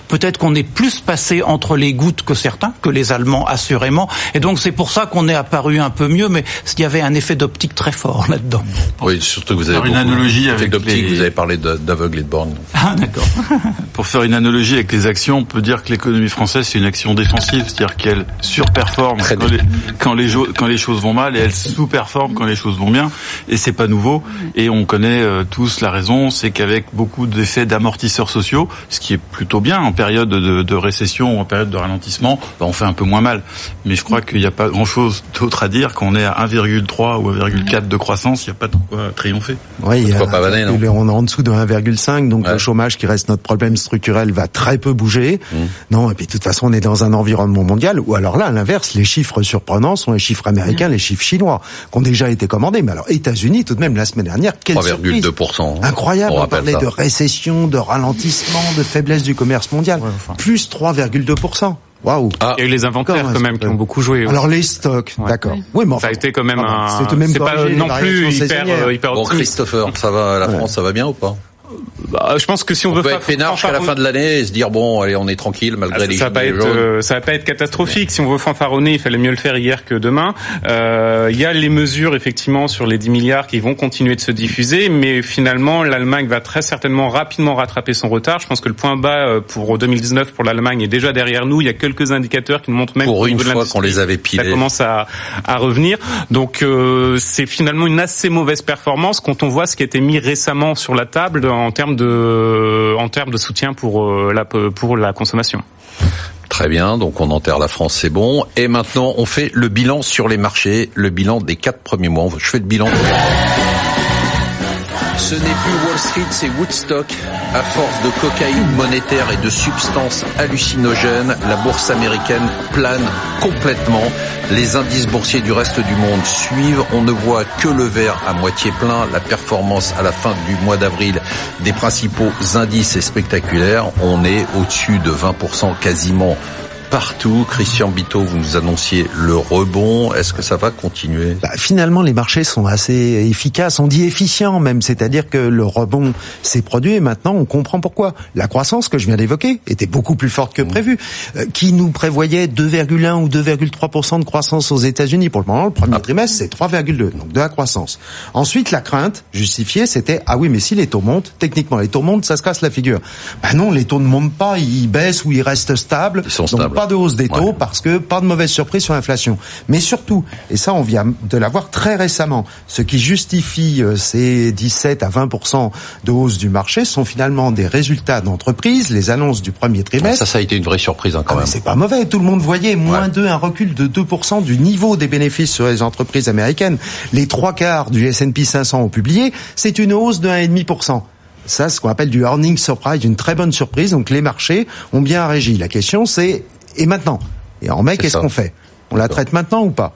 D: Peut-être qu'on est plus passé entre les gouttes que certains, que les Allemands assurément. Et donc c'est pour ça qu'on est apparu un peu mieux, mais il y avait un effet d'optique très fort là-dedans.
B: Oui, surtout que vous avez
G: Faire une analogie avec
B: d'optique,
G: les-
B: vous avez parlé d'aveugle et de borne.
D: Ah d'accord.
G: Pour faire une analogie avec les actions, on peut dire que l'économie française c'est une action défensive, c'est-à-dire qu'elle surperforme
B: Très
G: quand
B: bien.
G: les, quand les, jo- quand les choses vont mal et elle sous-performe quand les choses vont bien. Et c'est pas nouveau. Et on connaît euh, tous la raison, c'est qu'avec beaucoup d'effets d'amortisseurs sociaux, ce qui est plutôt bien en période de, de récession ou en période de ralentissement, ben, on fait un peu moins mal. Mais je crois qu'il n'y a pas grand-chose d'autre à dire. Quand on est à 1,3 ou 1,4 de croissance, il n'y a pas de quoi triompher.
C: Oui, il y a-
B: Faut pas vanner, non
C: on est en dessous de 1,5, donc
B: Ouais.
C: le chômage qui reste notre problème structurel va très peu bouger.
B: Mmh.
C: Non, et puis de toute façon, on est dans un environnement mondial où alors là, à l'inverse, les chiffres surprenants sont les chiffres américains, les chiffres chinois, qui ont déjà été commandés. Mais alors, États-Unis, tout de même, la semaine dernière, quelle surprise
B: 3,2%.
C: Incroyable,
B: On
C: parlait
B: ça.
C: de récession, de ralentissement, de faiblesse du commerce mondial. Plus 3,2%. Waouh.
B: Ah,
E: Il y a eu les inventaires quand même qui ont beaucoup joué.
C: Alors les stocks,
E: Ouais.
C: d'accord. Oui, mais enfin,
E: ça a été quand même
C: ah
E: un.
C: c'est
E: pas non plus hyper euh, hyper
B: bon. Christopher, ça va, la France, ça va bien ou pas?
E: Bah, je pense que si on,
B: On
E: veut
B: peut
E: fa-
B: être peinard jusqu'à la fin de l'année et se dire bon, allez, on est tranquille malgré
E: Ah,
B: les
E: ça, va être, euh, ça va pas être catastrophique. Si on veut fanfaronner, il fallait mieux le faire hier que demain. Euh, Il y a les mesures effectivement sur les 10 milliards qui vont continuer de se diffuser, mais finalement l'Allemagne va très certainement rapidement rattraper son retard. Je pense que le point bas euh, pour 2019 pour l'Allemagne est déjà derrière nous. Il y a quelques indicateurs qui nous montrent même
B: Pour une fois qu'on les avait
E: ça
B: pilés.
E: commence à, à revenir. Donc euh, c'est finalement une assez mauvaise performance quand on voit ce qui a été mis récemment sur la table en termes de en termes de soutien pour euh, la pour la consommation.
B: Très bien, donc on enterre la France, c'est bon. Et maintenant, on fait le bilan sur les marchés, le bilan des quatre premiers mois. Je fais le bilan. Ce n'est plus Wall Street, c'est Woodstock. À force de cocaïne monétaire et de substances hallucinogènes, la bourse américaine plane complètement. Les indices boursiers du reste du monde suivent. On ne voit que le verre à moitié plein. La performance à la fin du mois d'avril des principaux indices est spectaculaire. On est au-dessus de 20% quasiment partout. Christian Bito, vous nous annonciez le rebond. Est-ce que ça va continuer?
C: Bah, finalement, les marchés sont assez efficaces. On dit efficients même, c'est-à-dire que le rebond s'est produit et maintenant on comprend pourquoi. La croissance que je viens d'évoquer était beaucoup plus forte que prévu. Euh, qui nous prévoyait 2,1 ou 2,3% de croissance aux États-Unis pour le moment Le premier trimestre, c'est 3,2, donc de la croissance. Ensuite, la crainte justifiée, c'était ah oui, mais si les taux montent, techniquement les taux montent, ça se casse la figure. Bah non, les taux ne montent pas, ils baissent ou ils restent stables.
B: Ils sont stables.
C: Pas de hausse des taux parce que pas de mauvaise surprise sur l'inflation. Mais surtout, et ça on vient de l'avoir très récemment, ce qui justifie euh, ces 17 à 20 de hausse du marché sont finalement des résultats d'entreprise, les annonces du premier trimestre.
B: Ça, ça a été une vraie surprise hein, quand
C: Ah,
B: même.
C: C'est pas mauvais, tout le monde voyait moins 2, un recul de 2% du niveau des bénéfices sur les entreprises américaines. Les trois quarts du S&P 500 ont publié, c'est une hausse de 1,5%. Ça, ce qu'on appelle du earning surprise, une très bonne surprise. Donc les marchés ont bien régi. La question c'est, et maintenant Et en mai, qu'est-ce qu'on fait On la traite maintenant ou pas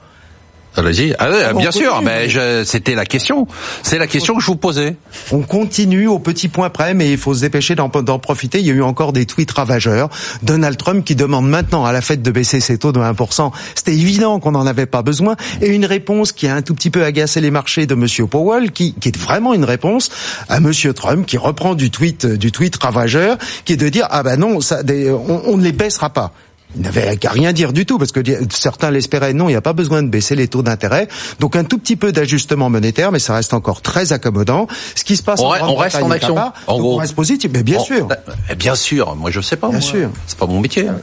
B: Allez-y. Ah bien sûr, mais c'était la question. C'est la question que je vous posais.
C: On continue au petit point près, mais il faut se dépêcher d'en profiter. Il y a eu encore des tweets ravageurs. Donald Trump qui demande maintenant à la Fed de baisser ses taux de 1%. C'était évident qu'on n'en avait pas besoin. Et une réponse qui a un tout petit peu agacé les marchés de Monsieur Powell, qui, qui est vraiment une réponse à Monsieur Trump, qui reprend du tweet, du tweet ravageur, qui est de dire ah ben non, ça, des- on, on ne les baissera pas. Il n'avait qu'à rien dire du tout, parce que certains l'espéraient. Non, il n'y a pas besoin de baisser les taux d'intérêt. Donc un tout petit peu d'ajustement monétaire, mais ça reste encore très accommodant. Ce qui se passe
B: On,
C: en
B: on reste en action.
C: pas,
B: En gros.
C: on reste positif, mais bien sûr.
B: eh Bien sûr. Moi, je sais pas.
C: Bien
B: moi.
C: sûr.
B: C'est pas mon métier. Hein.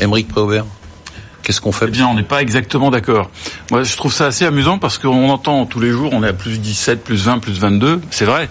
B: Émeric Préaubert. Qu'est-ce qu'on fait
G: Eh bien, on n'est pas exactement d'accord. Moi, je trouve ça assez amusant parce qu'on entend tous les jours, on est à plus 17, plus 20, plus 22, c'est vrai.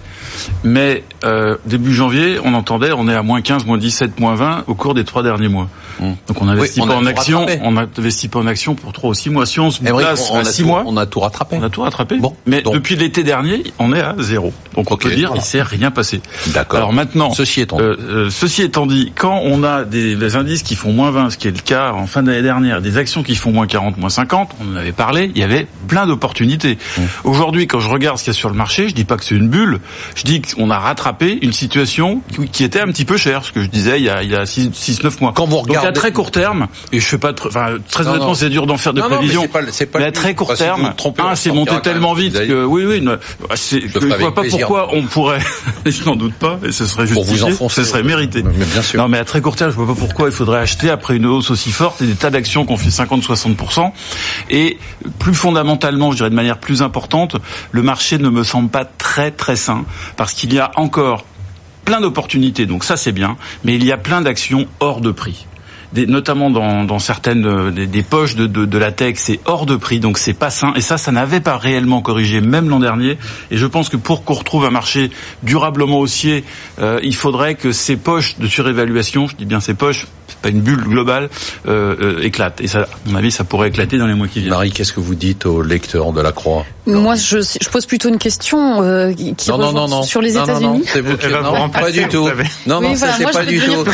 G: Mais euh, début janvier, on entendait, on est à moins 15, moins 17, moins 20 au cours des trois derniers mois. Donc on n'investit.
B: Oui, on
G: pas en action,
B: rattrapé.
G: on n'investit pas en action pour trois ou six mois. Si on se
B: Émeric,
G: place
B: on,
G: à
B: a
G: six
B: tout,
G: mois,
B: on a tout rattrapé.
G: on a tout rattrapé.
B: Bon,
G: mais
B: donc-
G: depuis l'été dernier, on est à zéro. Donc on peut dire,
B: voilà.
G: il s'est rien passé.
B: D'accord.
G: Alors maintenant,
B: Ceci étant dit.
G: euh, euh, ceci étant dit, quand on a des, des indices qui font moins 20, ce qui est le cas en fin d'année dernière, des actions qui font moins 40, moins 50, on en avait parlé, il y avait plein d'opportunités.
B: Mmh.
G: Aujourd'hui, quand je regarde ce qu'il y a sur le marché, je dis pas que c'est une bulle, je dis qu'on a rattrapé une situation qui, était un petit peu chère, ce que je disais il y a, il y a 6-9 mois.
B: Quand vous
G: Donc à
B: regardez-
G: très court terme, et je fais pas, de- enfin très
B: Non,
G: honnêtement, c'est dur d'en faire de
B: non, mais
G: à très court terme, c'est monté tellement vite que oui, oui, ne- je ne
B: avec
G: vois pas pourquoi on pourrait, je n'en doute pas, et ce serait justifié, ce serait mérité.
B: Mais bien sûr.
G: Non, mais à très court terme, je vois pas pourquoi il faudrait acheter après une hausse aussi forte et des tas d'actions qu'on fait 50-60%. Et plus fondamentalement, je dirais de manière plus importante, le marché ne me semble pas très très sain parce qu'il y a encore plein d'opportunités, donc ça c'est bien, mais il y a plein d'actions hors de prix. Des, notamment dans, dans certaines euh, des, des poches de, de, de la tech, c'est hors de prix, donc c'est pas sain. Et ça, ça n'avait pas réellement corrigé, même l'an dernier. Et je pense que pour qu'on retrouve un marché durablement haussier, euh, il faudrait que ces poches de surévaluation, je dis bien ces poches, c'est pas une bulle globale, euh, euh, éclatent. Et ça, à mon avis, ça pourrait éclater dans les mois qui viennent.
B: Marie, qu'est-ce que vous dites aux lecteurs de la Croix?
F: Moi, je, je pose plutôt une question euh, qui
B: Non, non, non, non.
F: sur les
B: Non, non, non,
F: États-Unis.
B: c'est vous qui... Non, pas du tout. Non, non, c'est pas du tout.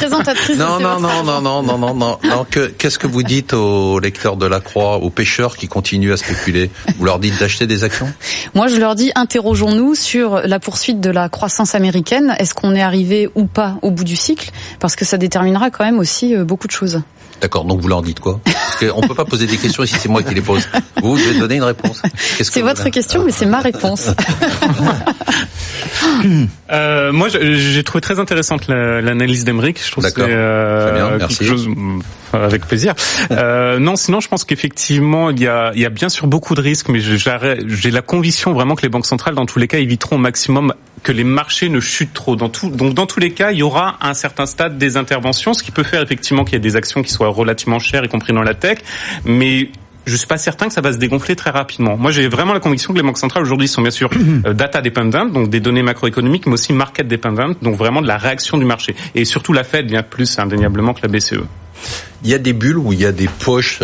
B: Non, non, non,
F: argent.
B: non, non, non, qu'est-ce que vous dites aux lecteurs de la Croix, aux pêcheurs qui continuent à spéculer Vous leur dites d'acheter des actions
F: Moi, je leur dis, interrogeons-nous sur la poursuite de la croissance américaine. Est-ce qu'on est arrivé ou pas au bout du cycle? Parce que ça déterminera quand même aussi euh, beaucoup de choses.
B: D'accord, donc vous leur dites quoi? Parce qu'on peut pas poser des questions ici, c'est moi qui les pose. Vous, vous devez donner une réponse.
F: C'est votre question, mais c'est ma réponse.
E: Euh, moi, j'ai trouvé très intéressante la- l'analyse d'Emeric. Je trouve que c'est
B: D'accord.
E: euh,
B: Très bien,
E: quelque
B: merci.
E: chose avec plaisir. Euh, non, sinon, je pense qu'effectivement, il y a, y a bien sûr beaucoup de risques, mais j'ai la conviction vraiment que les banques centrales, dans tous les cas, éviteront au maximum que les marchés ne chutent trop. Dans tout, donc, dans tous les cas, il y aura à un certain stade des interventions, ce qui peut faire effectivement qu'il y ait des actions qui soient relativement chères, y compris dans la tech, mais je suis pas certain que ça va se dégonfler très rapidement. Moi, j'ai vraiment la conviction que les banques centrales aujourd'hui sont bien sûr euh, data dependent, donc des données macroéconomiques, mais aussi market dependent, donc vraiment de la réaction du marché. Et surtout, la Fed bien plus indéniablement que la. BCE.
B: Il y a des bulles où il y a des poches.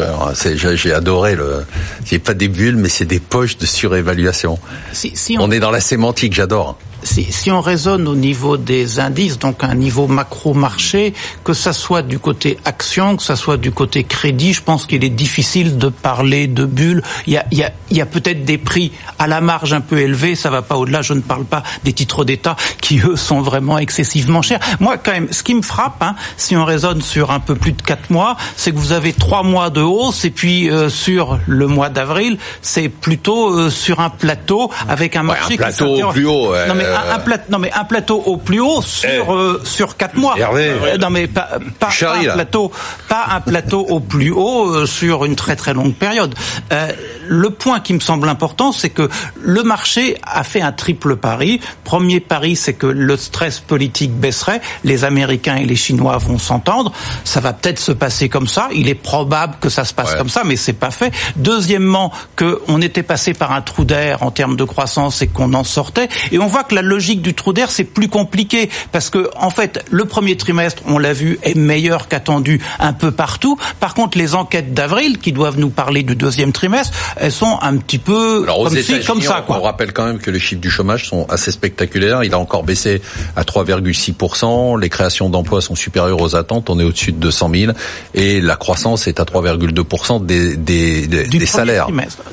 B: J'ai j'ai adoré le. C'est pas des bulles, mais c'est des poches de surévaluation.
D: Si, si on,
B: On est dans la sémantique, j'adore.
D: Si, si on raisonne au niveau des indices, donc un niveau macro-marché, que ça soit du côté action, que ça soit du côté crédit, je pense qu'il est difficile de parler de bulles. Il y a, y a, y a peut-être des prix à la marge un peu élevés, ça va pas au-delà. Je ne parle pas des titres d'État qui eux sont vraiment excessivement chers. Moi, quand même, ce qui me frappe, hein, si on raisonne sur un peu plus de quatre mois, c'est que vous avez trois mois de hausse et puis euh, sur le mois d'avril, c'est plutôt euh, sur un plateau avec un
B: Ouais,
D: marché
B: un
D: qui
B: plateau plus haut. ouais.
D: Non, mais un, un plat- non mais un plateau au plus haut sur
B: Eh.
D: euh, sur quatre mois.
B: Hervé.
D: Euh, non mais pas, pas,
B: Charlie,
D: pas
B: là.
D: un plateau, pas un plateau au plus haut euh, sur une très très longue période. Euh, le point qui me semble important, c'est que le marché a fait un triple pari. Premier pari, c'est que le stress politique baisserait, les Américains et les Chinois vont s'entendre. Ça va peut-être se passer comme ça. Il est probable que ça se passe
B: Ouais.
D: comme ça, mais c'est pas fait. Deuxièmement, que on était passé par un trou d'air en termes de croissance et qu'on en sortait. Et on voit que la logique du trou d'air c'est plus compliqué parce que en fait le premier trimestre, on l'a vu, est meilleur qu'attendu un peu partout. Par contre, les enquêtes d'avril qui doivent nous parler du deuxième trimestre, elles sont un petit peu
B: Alors
D: comme comme ça,
B: on-
D: quoi.
B: on rappelle quand même que les chiffres du chômage sont assez spectaculaires. Il a encore baissé à 3,6%. Les créations d'emplois sont supérieures aux attentes. On est au-dessus de 200 000 et la croissance est à 3,2% des, des, des, des salaires.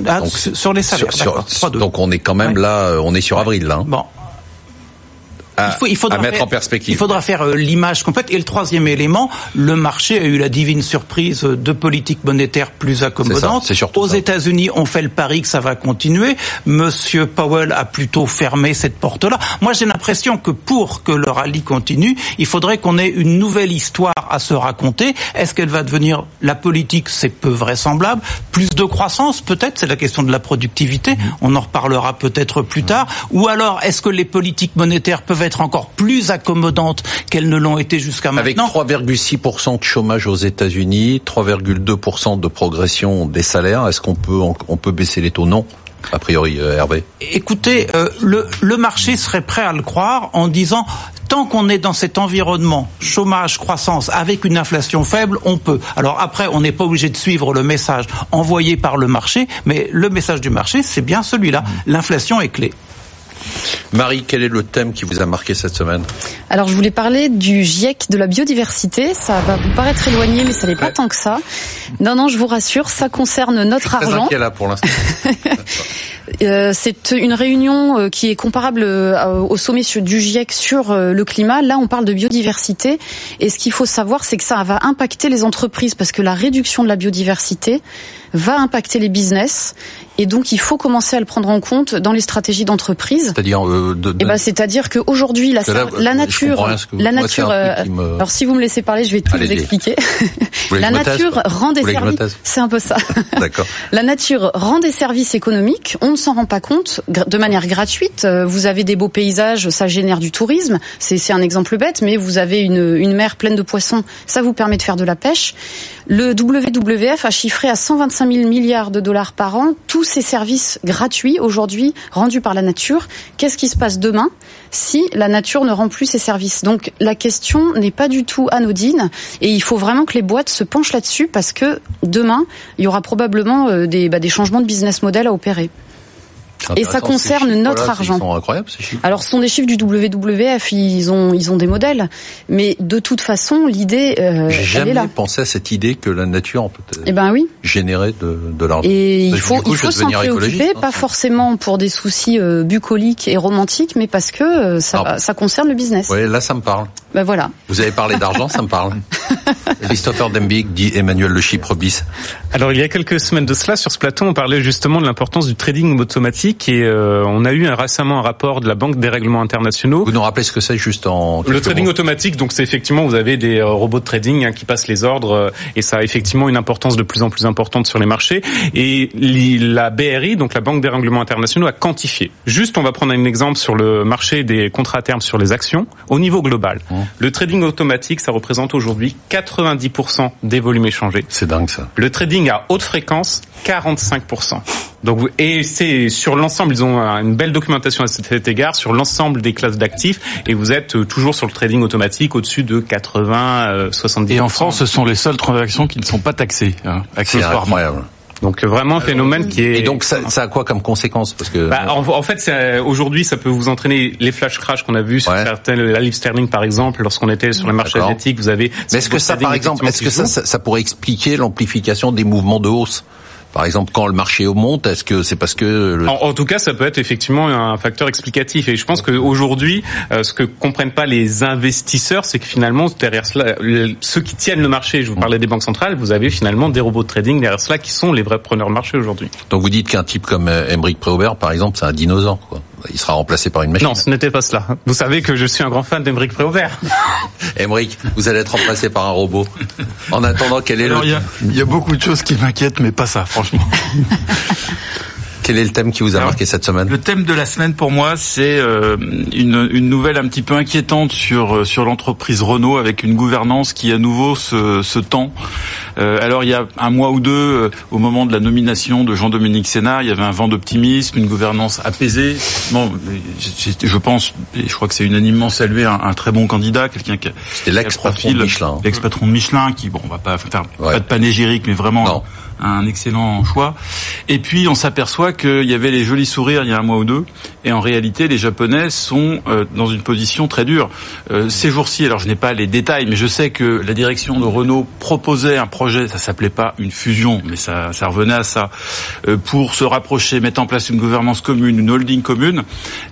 D: Ah,
B: Donc,
D: sur- les salaires,
B: sur-
D: d'accord,
B: sur-
D: 3,2.
B: donc on est quand même
D: Ouais.
B: là, euh, on est sur avril là. hein.
D: Bon,
B: à,
D: il, faut, il faudra
B: à mettre
D: faire,
B: en perspective.
D: Il faudra faire euh, l'image complète. Et le troisième élément, le marché a eu la divine surprise de politique monétaire plus accommodante.
B: C'est ça, c'est surtout
D: Aux. États-Unis, on fait le pari que ça va continuer. Monsieur Powell a plutôt fermé cette porte-là. Moi, j'ai l'impression que pour que le rallye continue, il faudrait qu'on ait une nouvelle histoire à se raconter. Est-ce qu'elle va devenir la politique? C'est peu vraisemblable. Plus de croissance, peut-être? C'est la question de la productivité.
B: Mm-hmm.
D: On en reparlera peut-être plus tard. Ou alors, est-ce que les politiques monétaires peuvent être encore plus accommodantes qu'elles ne l'ont été jusqu'à
B: Avec
D: maintenant
B: 3,6% de chômage aux États-Unis, 3,2% de progression des salaires, est-ce qu'on peut on peut baisser les taux? Non, a priori, euh, Hervé.
D: Écoutez, euh, le, le marché serait prêt à le croire en disant tant qu'on est dans cet environnement, chômage, croissance, avec une inflation faible, on peut. Alors après, on n'est pas obligé de suivre le message envoyé par le marché, mais le message du marché, c'est bien celui-là. L'inflation est clé.
B: Marie, quel est le thème qui vous a marqué cette semaine?
F: Alors je voulais parler du GIEC de la biodiversité. Ça va vous paraître éloigné, mais ça n'est pas tant que ça. Non, non, je vous rassure, ça concerne notre
B: Très
F: argent.
B: inquiet là pour l'instant.
F: Euh, c'est une réunion euh, qui est comparable euh, au sommet du GIEC sur le climat. Là, on parle de biodiversité. Et ce qu'il faut savoir, c'est que ça va impacter les entreprises parce que la réduction de la biodiversité va impacter les business. Et donc, il faut commencer à le prendre en compte dans les stratégies d'entreprise.
B: C'est-à-dire euh, de, de-
F: Eh ben, c'est-à-dire qu'aujourd'hui, la,
B: là,
F: la nature,
B: vous-
F: la nature. euh,
B: me-
F: Alors, si vous me laissez parler, je vais tout vous expliquer. la nature rend des services. C'est un peu ça.
B: D'accord.
F: La nature rend des services économiques, on ne s'en rend pas compte, de manière gratuite. Euh, Vous avez des beaux paysages, ça génère du tourisme. C'est c'est un exemple bête, mais vous avez une, une mer pleine de poissons, ça vous permet de faire de la pêche. Le WWF a chiffré à 125 000 milliards de dollars par an tous ces services gratuits aujourd'hui rendus par la nature. Qu'est-ce qui se passe demain si la nature ne rend plus ses services? Donc la question n'est pas du tout anodine et il faut vraiment que les boîtes se penchent là-dessus parce que demain, il y aura probablement euh, bah, des changements de business model à opérer. Et ça concerne notre argent.
B: Ils sont incroyables ces chiffres.
F: Alors, ce sont des chiffres du WWF, ils ont, ils ont des modèles, mais de toute façon, l'idée, euh,
B: J'ai
F: elle est
B: jamais
F: là.
B: pensé à cette idée que la nature peut
F: Eh ben oui.
B: générer de, de l'argent.
F: Et il faut,
B: coup,
F: il faut s'en préoccuper,
B: hein.
F: pas forcément pour des soucis euh, bucoliques et romantiques, mais parce que euh, ça,
B: Ah.
F: ça concerne le business.
B: Oui, là ça me parle.
F: Ben voilà.
B: Vous avez parlé d'argent, ça me parle. Christopher Dembig dit Emmanuel Le Chypre bis.
E: Alors il y a quelques semaines de cela sur ce plateau, on parlait justement de l'importance du trading automatique et euh, on a eu un, récemment un rapport de la Banque des règlements internationaux.
B: Vous nous rappelez ce que c'est juste en
E: Le trading
B: mots
E: automatique, donc c'est effectivement vous avez des euh, robots de trading hein, qui passent les ordres euh, et ça a effectivement une importance de plus en plus importante sur les marchés. Et la BRI, donc la Banque des règlements internationaux, a quantifié. Juste, on va prendre un exemple sur le marché des contrats à terme sur les actions au niveau global.
B: Mmh.
E: Le trading automatique, ça représente aujourd'hui 90% des volumes échangés.
B: C'est dingue ça.
E: Le trading à haute fréquence, 45%. Donc, et c'est sur l'ensemble, ils ont une belle documentation à cet égard sur l'ensemble des classes d'actifs, et vous êtes euh, toujours sur le trading automatique au-dessus de 80, euh, 70.
G: Et en France, ce sont les seules transactions qui ne sont pas taxées, hein,
B: C'est
G: accessoirement.
B: incroyable.
E: Donc euh, vraiment un phénomène qui est.
B: Et donc ça, ça a quoi comme conséquence? Parce que
E: Bah, en, en fait, aujourd'hui, ça peut vous entraîner les flash crash qu'on a vu sur
B: Ouais.
E: certaines, la livre sterling par exemple, lorsqu'on était sur les marchés asiatiques, vous avez.
B: Mais est-ce que ça, par exemple, est-ce que ça, ça, ça pourrait expliquer l'amplification des mouvements de hausse? Par exemple, quand le marché monte, est-ce que c'est parce que le...
E: En, en tout cas, ça peut être effectivement un facteur explicatif. Et je pense qu'aujourd'hui, euh, ce que comprennent pas les investisseurs, c'est que finalement, derrière cela, le- ceux qui tiennent le marché, je vous parlais des banques centrales, vous avez finalement des robots de trading derrière cela qui sont les vrais preneurs de marché aujourd'hui.
B: donc vous dites qu'un type comme euh, Emeric Préaubert, par exemple, c'est un dinosaure, quoi. Il sera remplacé par une machine.
E: Non, ce n'était pas cela. Vous savez que je suis un grand fan d'Emeric Préaubert.
B: Emeric, vous allez être remplacé par un robot. En attendant, quel est
G: Alors,
B: le
G: il y a, il y a beaucoup de choses qui m'inquiètent, mais pas ça, franchement.
B: quel est le thème qui vous a
G: Alors,
B: marqué cette semaine
G: Le thème de la semaine pour moi, c'est euh, une, une nouvelle un petit peu inquiétante sur euh, sur l'entreprise Renault avec une gouvernance qui à nouveau se, se tend. Euh, alors il y a un mois ou deux, euh, au moment de la nomination de Jean-Dominique Sénat, il y avait un vent d'optimisme, une gouvernance apaisée. Bon, je, je pense, et je crois que c'est unanimement salué, un, un très bon candidat, quelqu'un qui a
B: C'était l'ex-patron de Michelin.
G: l'ex-patron de Michelin, qui bon, on va pas faire
B: Ouais.
G: pas de panégyrique, mais vraiment
B: Non.
G: Un excellent choix. Et puis on s'aperçoit qu'il y avait les jolis sourires il y a un mois ou deux, et en réalité les Japonais sont euh, dans une position très dure. Euh, ces jours-ci, alors je n'ai pas les détails, mais je sais que la direction de Renault proposait un projet, ça s'appelait pas une fusion, mais ça, ça revenait à ça, euh, pour se rapprocher, mettre en place une gouvernance commune, une holding commune.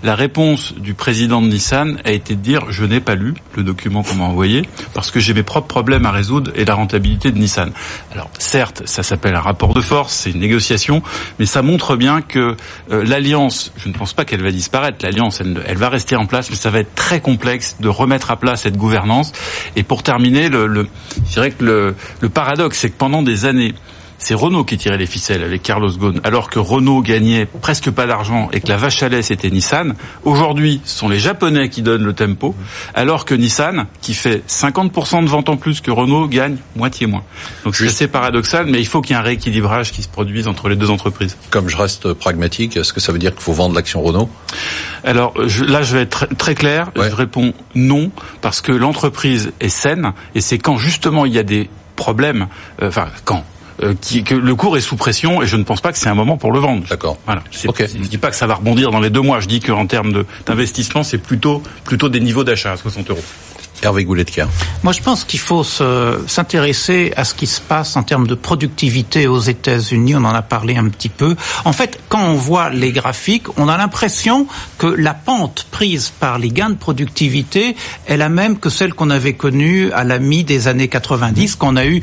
G: La réponse du président de Nissan a été de dire je n'ai pas lu le document qu'on m'a envoyé parce que j'ai mes propres problèmes à résoudre et la rentabilité de Nissan. Alors certes, ça s'appelle un rapport de force, c'est une négociation, mais ça montre bien que euh, l'alliance, je ne pense pas qu'elle va disparaître, l'alliance elle, elle va rester en place, mais ça va être très complexe de remettre à plat cette gouvernance. Et pour terminer, le, je dirais que le paradoxe, c'est que pendant des années, c'est Renault qui tirait les ficelles avec Carlos Ghosn, alors que Renault gagnait presque pas d'argent et que la vache à lait c'était Nissan. Aujourd'hui, ce sont les Japonais qui donnent le tempo, alors que Nissan, qui fait 50% de ventes en plus que Renault, gagne moitié moins. Donc c'est assez paradoxal, mais il faut qu'il y ait un rééquilibrage qui se produise entre les deux entreprises.
B: Comme je reste pragmatique, est-ce que ça veut dire qu'il faut vendre l'action Renault?
G: Alors je- là, je vais être très, clair.
B: Ouais.
G: Je réponds non parce que l'entreprise est saine et c'est quand justement il y a des problèmes, euh, enfin quand. Euh, qui, que le cours est sous pression et je ne pense pas que c'est un moment pour le vendre.
B: D'accord.
G: Voilà. Je dis pas que ça va rebondir dans les deux mois. Je dis qu'en termes d'investissement, c'est plutôt plutôt des niveaux d'achat à 60 euros.
B: Hervé Goulet-Kerr.
D: Moi, je pense qu'il faut se- s'intéresser à ce qui se passe en termes de productivité aux États-Unis. On en a parlé un petit peu. En fait, quand on voit les graphiques, on a l'impression que la pente prise par les gains de productivité est la même que celle qu'on avait connue à la mi des années 90, quand on a eu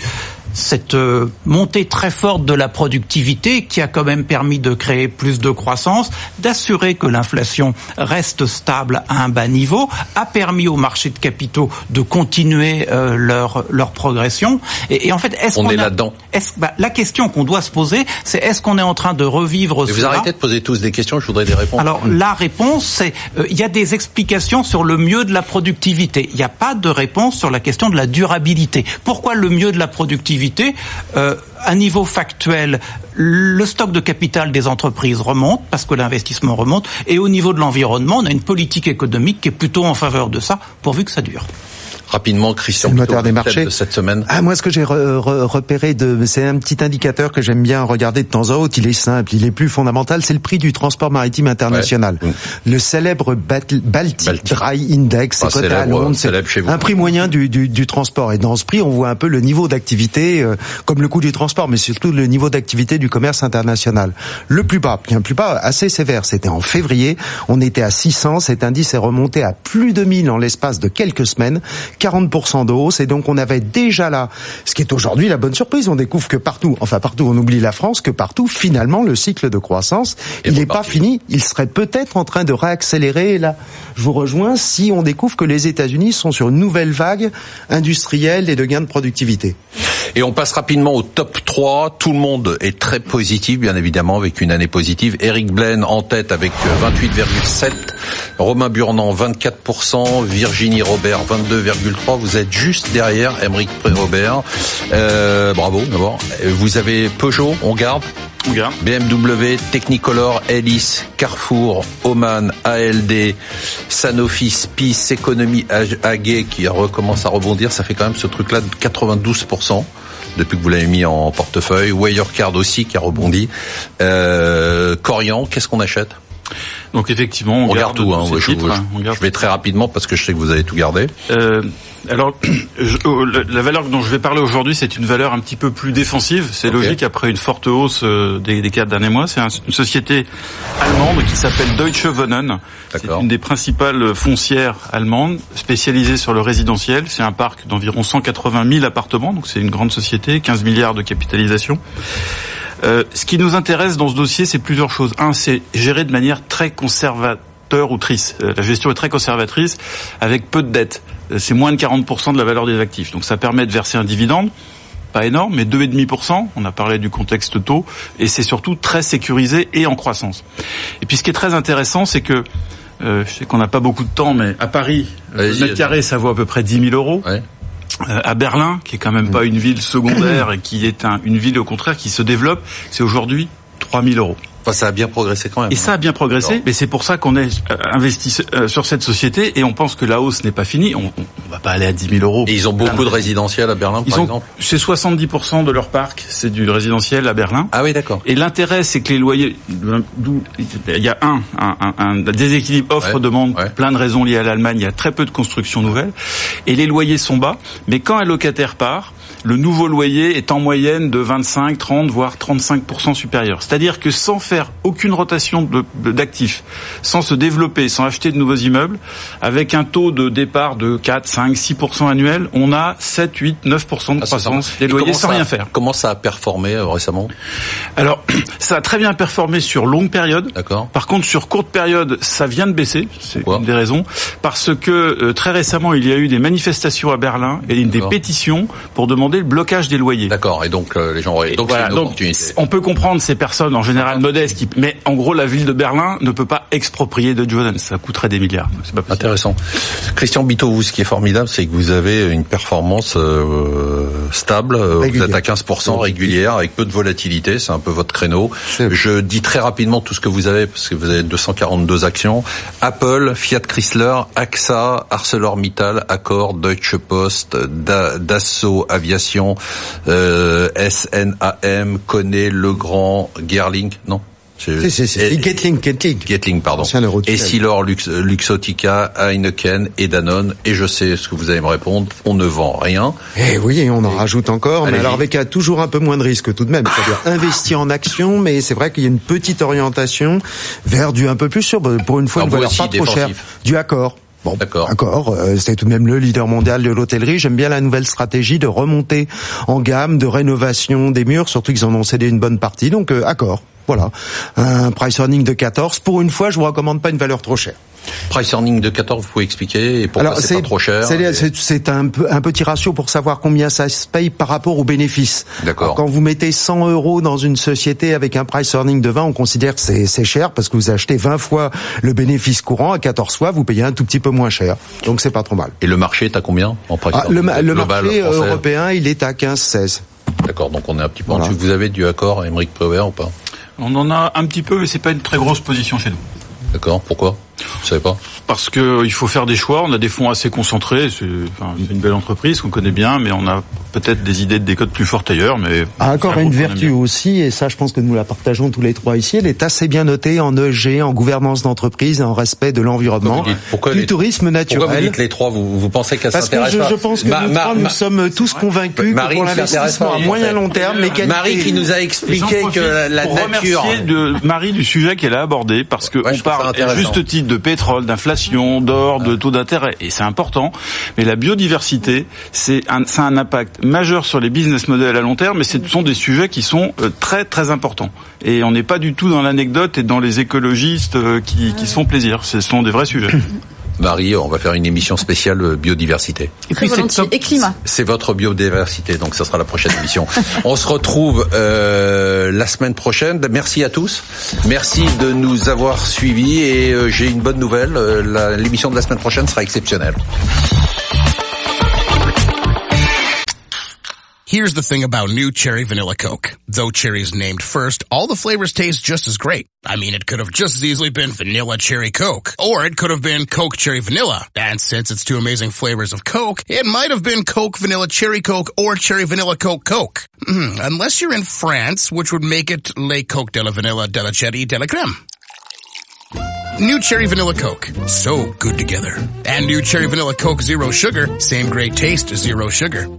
D: cette euh, montée très forte de la productivité qui a quand même permis de créer plus de croissance, d'assurer que l'inflation reste stable à un bas niveau, a permis aux marchés de capitaux de continuer euh, leur leur progression. Et, et en fait, est-ce
B: On
D: qu'on
B: est
D: a-
B: là-dedans.
D: est-ce- bah, La question qu'on doit se poser, c'est est-ce qu'on est en train de revivre
B: Et vous arrêtez de poser tous des questions, je voudrais des réponses.
D: alors la réponse, c'est euh, il y a des explications sur le mieux de la productivité. Il n'y a pas de réponse sur la question de la durabilité. Pourquoi le mieux de la productivité Euh, À niveau factuel, le stock de capital des entreprises remonte parce que l'investissement remonte, et au niveau de l'environnement, on a une politique économique qui est plutôt en faveur de ça, pourvu que ça dure.
B: Rapidement, Christian,
C: le moteur des marchés.
B: de cette semaine.
C: Ah, moi, ce que j'ai re- re- repéré de, c'est un petit indicateur que j'aime bien regarder de temps en temps. Il est simple, il est plus fondamental. C'est le prix du transport maritime international.
B: Ouais.
C: Le célèbre Baltic,
B: Baltic.
C: Dry Index,
B: Ah,
C: c'est à Londres,
B: vous.
C: un prix moyen du, du, du transport. Et dans ce prix, on voit un peu le niveau d'activité, euh, comme le coût du transport, mais surtout le niveau d'activité du commerce international. Le plus bas, bien plus bas, assez sévère. C'était en février. On était à 600. Cet indice est remonté à plus de 1000 en l'espace de quelques semaines. 40% de hausse. Et donc, on avait déjà là, ce qui est aujourd'hui la bonne surprise. On découvre que partout, enfin partout, on oublie la France, que partout, finalement, le cycle de croissance,
B: Et
C: il n'est pas fini. Il serait peut-être en train de réaccélérer. Et là, je vous rejoins si on découvre que les États-Unis sont sur une nouvelle vague industrielle et de gains de productivité.
B: Et on passe rapidement au top 3. Tout le monde est très positif, bien évidemment, avec une année positive. Eric Blaine en tête avec euh, 28,7. Romain Burnand, 24%. Virginie Robert, 22,3. Vous êtes juste derrière Emeric Robert. Euh, bravo, d'abord. Euh, Vous avez Peugeot, on garde.
G: On garde.
B: BMW, Technicolor, Ellis, Carrefour, Oman, ALD, Sanofi, Spice, Economy, AG qui recommence à rebondir. Ça fait quand même ce truc-là de 92% depuis que vous l'avez mis en portefeuille. Wirecard aussi qui a rebondi. Euh, Corian, qu'est-ce qu'on achète?
G: Donc effectivement, on,
B: On garde tout. Hein,
G: ces
B: je,
G: titres, hein, on garde
B: je vais très rapidement parce que je sais que vous avez tout gardé.
G: Euh, alors, je- oh, la valeur dont je vais parler aujourd'hui, c'est une valeur un petit peu plus défensive. C'est logique après une forte hausse euh, des, des quatre derniers mois. C'est un- une société allemande qui s'appelle Deutsche Wohnen. C'est une des principales foncières allemandes spécialisée sur le résidentiel. C'est un parc d'environ 180 000 appartements, donc c'est une grande société, 15 milliards de capitalisation. Euh, ce qui nous intéresse dans ce dossier, c'est plusieurs choses. Un, c'est gérer de manière très conservatrice conservateur ou triste. Euh, La gestion est très conservatrice, avec peu de dettes. Euh, C'est moins de 40% de la valeur des actifs. Donc ça permet de verser un dividende, pas énorme, mais 2,5%. On a parlé du contexte taux, et c'est surtout très sécurisé et en croissance. Et puis ce qui est très intéressant, c'est que euh, je sais qu'on n'a pas beaucoup de temps, mais à Paris, le mètre carré, ça vaut à peu près 10 000 euros.
B: Ouais.
G: Euh, à Berlin, qui est quand même pas une ville secondaire et qui est un- une ville au contraire qui se développe, c'est aujourd'hui 3 000 euros.
B: Enfin, ça a bien progressé quand même.
G: Et ça a bien progressé, mais c'est pour ça qu'on est euh, investi euh, sur cette société et on pense que la hausse n'est pas finie. On, on, va pas aller à 10 000 euros.
B: Et ils ont beaucoup de résidentiels à Berlin,
G: Ils
B: par
G: ont,
B: exemple.
G: c'est 70% de leur parc, c'est du résidentiel à Berlin.
B: Ah oui, d'accord.
G: Et l'intérêt, c'est que les loyers, d'où il y a un, un, un, un déséquilibre offre-demande,
B: Ouais, ouais.
G: plein de raisons liées à l'Allemagne. Il y a très peu de constructions nouvelles, et les loyers sont bas. Mais quand un locataire part, le nouveau loyer est en moyenne de 25, 30, voire 35% supérieur. C'est-à-dire que sans faire aucune rotation d'actifs, sans se développer, sans acheter de nouveaux immeubles, avec un taux de départ de 4, 5, 6% annuel, on a 7, 8, 9% de
B: Ah,
G: croissance des loyers sans
B: ça-
G: rien faire.
B: Comment ça a performé euh, récemment?
G: Alors, ça a très bien performé sur longue période.
B: D'accord.
G: Par contre, sur courte période, ça vient de baisser. C'est une des raisons. Parce que euh, très récemment, il y a eu des manifestations à Berlin et des pétitions pour demander le blocage des loyers.
B: D'accord. Et donc euh, les gens auraient. Donc
G: Voilà, on peut comprendre ces personnes en général modestes, qui... mais en gros, la ville de Berlin ne peut pas exproprier de Jordan. Ça coûterait des milliards. C'est pas possible.
B: Intéressant. Christian Bito, vous, ce qui est formidable, c'est que vous avez une performance euh, stable. Euh, Vous
C: Régulière.
B: êtes à 15% régulière, avec peu de volatilité. C'est un peu votre créneau. Je dis très rapidement tout ce que vous avez, parce que vous avez 242 actions. Apple, Fiat Chrysler, AXA, ArcelorMittal, Accor, Deutsche Post, Da- Dassault Aviation, euh, SNAM, Connet, Legrand, Gerling. Non?
C: Si, si, si. Gatling,
B: pardon. Et. Silor, Lux, Luxotica, Heineken et Danone. Et je sais ce que vous allez me répondre. On ne vend rien.
C: Eh oui, on en rajoute encore, mais alors avec toujours un peu moins de risque tout de même. C'est-à-dire investir en action, mais c'est vrai qu'il y a une petite orientation vers du un peu plus sûr. Pour une fois,
B: Alors
C: une valeur pas trop chère.
B: défensif.
C: Du accord. Bon,
B: D'accord.
C: D'accord. euh, c'est tout de même le leader mondial de l'hôtellerie. J'aime bien la nouvelle stratégie de remonter en gamme, de rénovation des murs, surtout qu'ils en ont cédé une bonne partie. Donc, euh, accord. Voilà. Un price earning de 14. Pour une fois, je vous recommande pas une valeur trop chère.
B: Price earning de 14, vous pouvez expliquer et pourquoi c'est pas trop cher
C: c'est- un, petit ratio pour savoir combien ça se paye par rapport aux bénéfices.
B: D'accord.
C: Quand vous mettez 100 euros dans une société avec un price earning de 20, on considère que c'est cher parce que vous achetez 20 fois le bénéfice courant à 14 fois, vous payez un tout petit peu moins cher. Donc c'est pas trop mal.
B: Et le marché est à combien en price
C: Ah, le, marché euh,
B: français
C: européen, il est à 15-16.
B: D'accord, donc on est un petit peu en
C: Voilà.
B: dessus. Vous avez du accord à Emmerich Prévert ou pas?
G: On en a un petit peu, mais c'est pas une très grosse position chez nous.
B: D'accord, pourquoi? Vous savez pas
G: Parce que euh, il faut faire des choix. On a des fonds assez concentrés. C'est enfin, une belle entreprise qu'on connaît bien, mais on a peut-être des idées de décote plus fortes ailleurs. Mais
C: Ah, encore une vertu aussi, et ça je pense que nous la partageons tous les trois ici, elle est assez bien notée en EG, en gouvernance d'entreprise, en respect de l'environnement, du
B: les-
C: tourisme
B: Pourquoi vous
C: naturel.
B: dites les trois vous, vous pensez qu'elles
C: Parce que je, je pense que
B: Ma-
C: nous
B: ma-
C: trois,
B: ma-
C: nous sommes tous convaincus
B: Marie
C: que pour
B: s'intéresse
C: l'investissement à
B: en
C: moyen long terme, les qualités...
B: Marie qui nous a expliqué que la, la
G: pour
B: nature...
G: remercier de Marie du sujet qu'elle a abordé parce que
B: Ouais,
G: on
B: je
G: parle juste titre de pétrole, d'inflation, d'or, de taux d'intérêt et c'est important. Mais la biodiversité, c'est un, ça a un impact majeur sur les business models à long terme. Mais ce sont des sujets qui sont euh, très très importants. Et on n'est pas du tout dans l'anecdote et dans les écologistes euh, qui, qui se font plaisir. Ce sont des vrais sujets.
B: Marie, on va faire une émission spéciale euh, biodiversité.
D: Et puis.
F: Et climat.
B: C'est votre biodiversité, donc ça sera la prochaine émission. On se retrouve euh, la semaine prochaine. Merci à tous. Merci de nous avoir suivis et euh, j'ai une bonne nouvelle. Euh, L'émission de la semaine prochaine sera exceptionnelle.
H: Here's the thing about new Cherry Vanilla Coke. Though cherry is named first, all the flavors taste just as great. I mean, it could have just as easily been Vanilla Cherry Coke, or it could have been Coke Cherry Vanilla. And since it's two amazing flavors of Coke, it might have been Coke Vanilla Cherry Coke or Cherry Vanilla Coke Coke. Hmm, unless you're in France, which would make it Le Coke de la Vanilla de la Cherry de la Creme. New Cherry Vanilla Coke. So good together. And new Cherry Vanilla Coke Zero Sugar. Same great taste, zero sugar.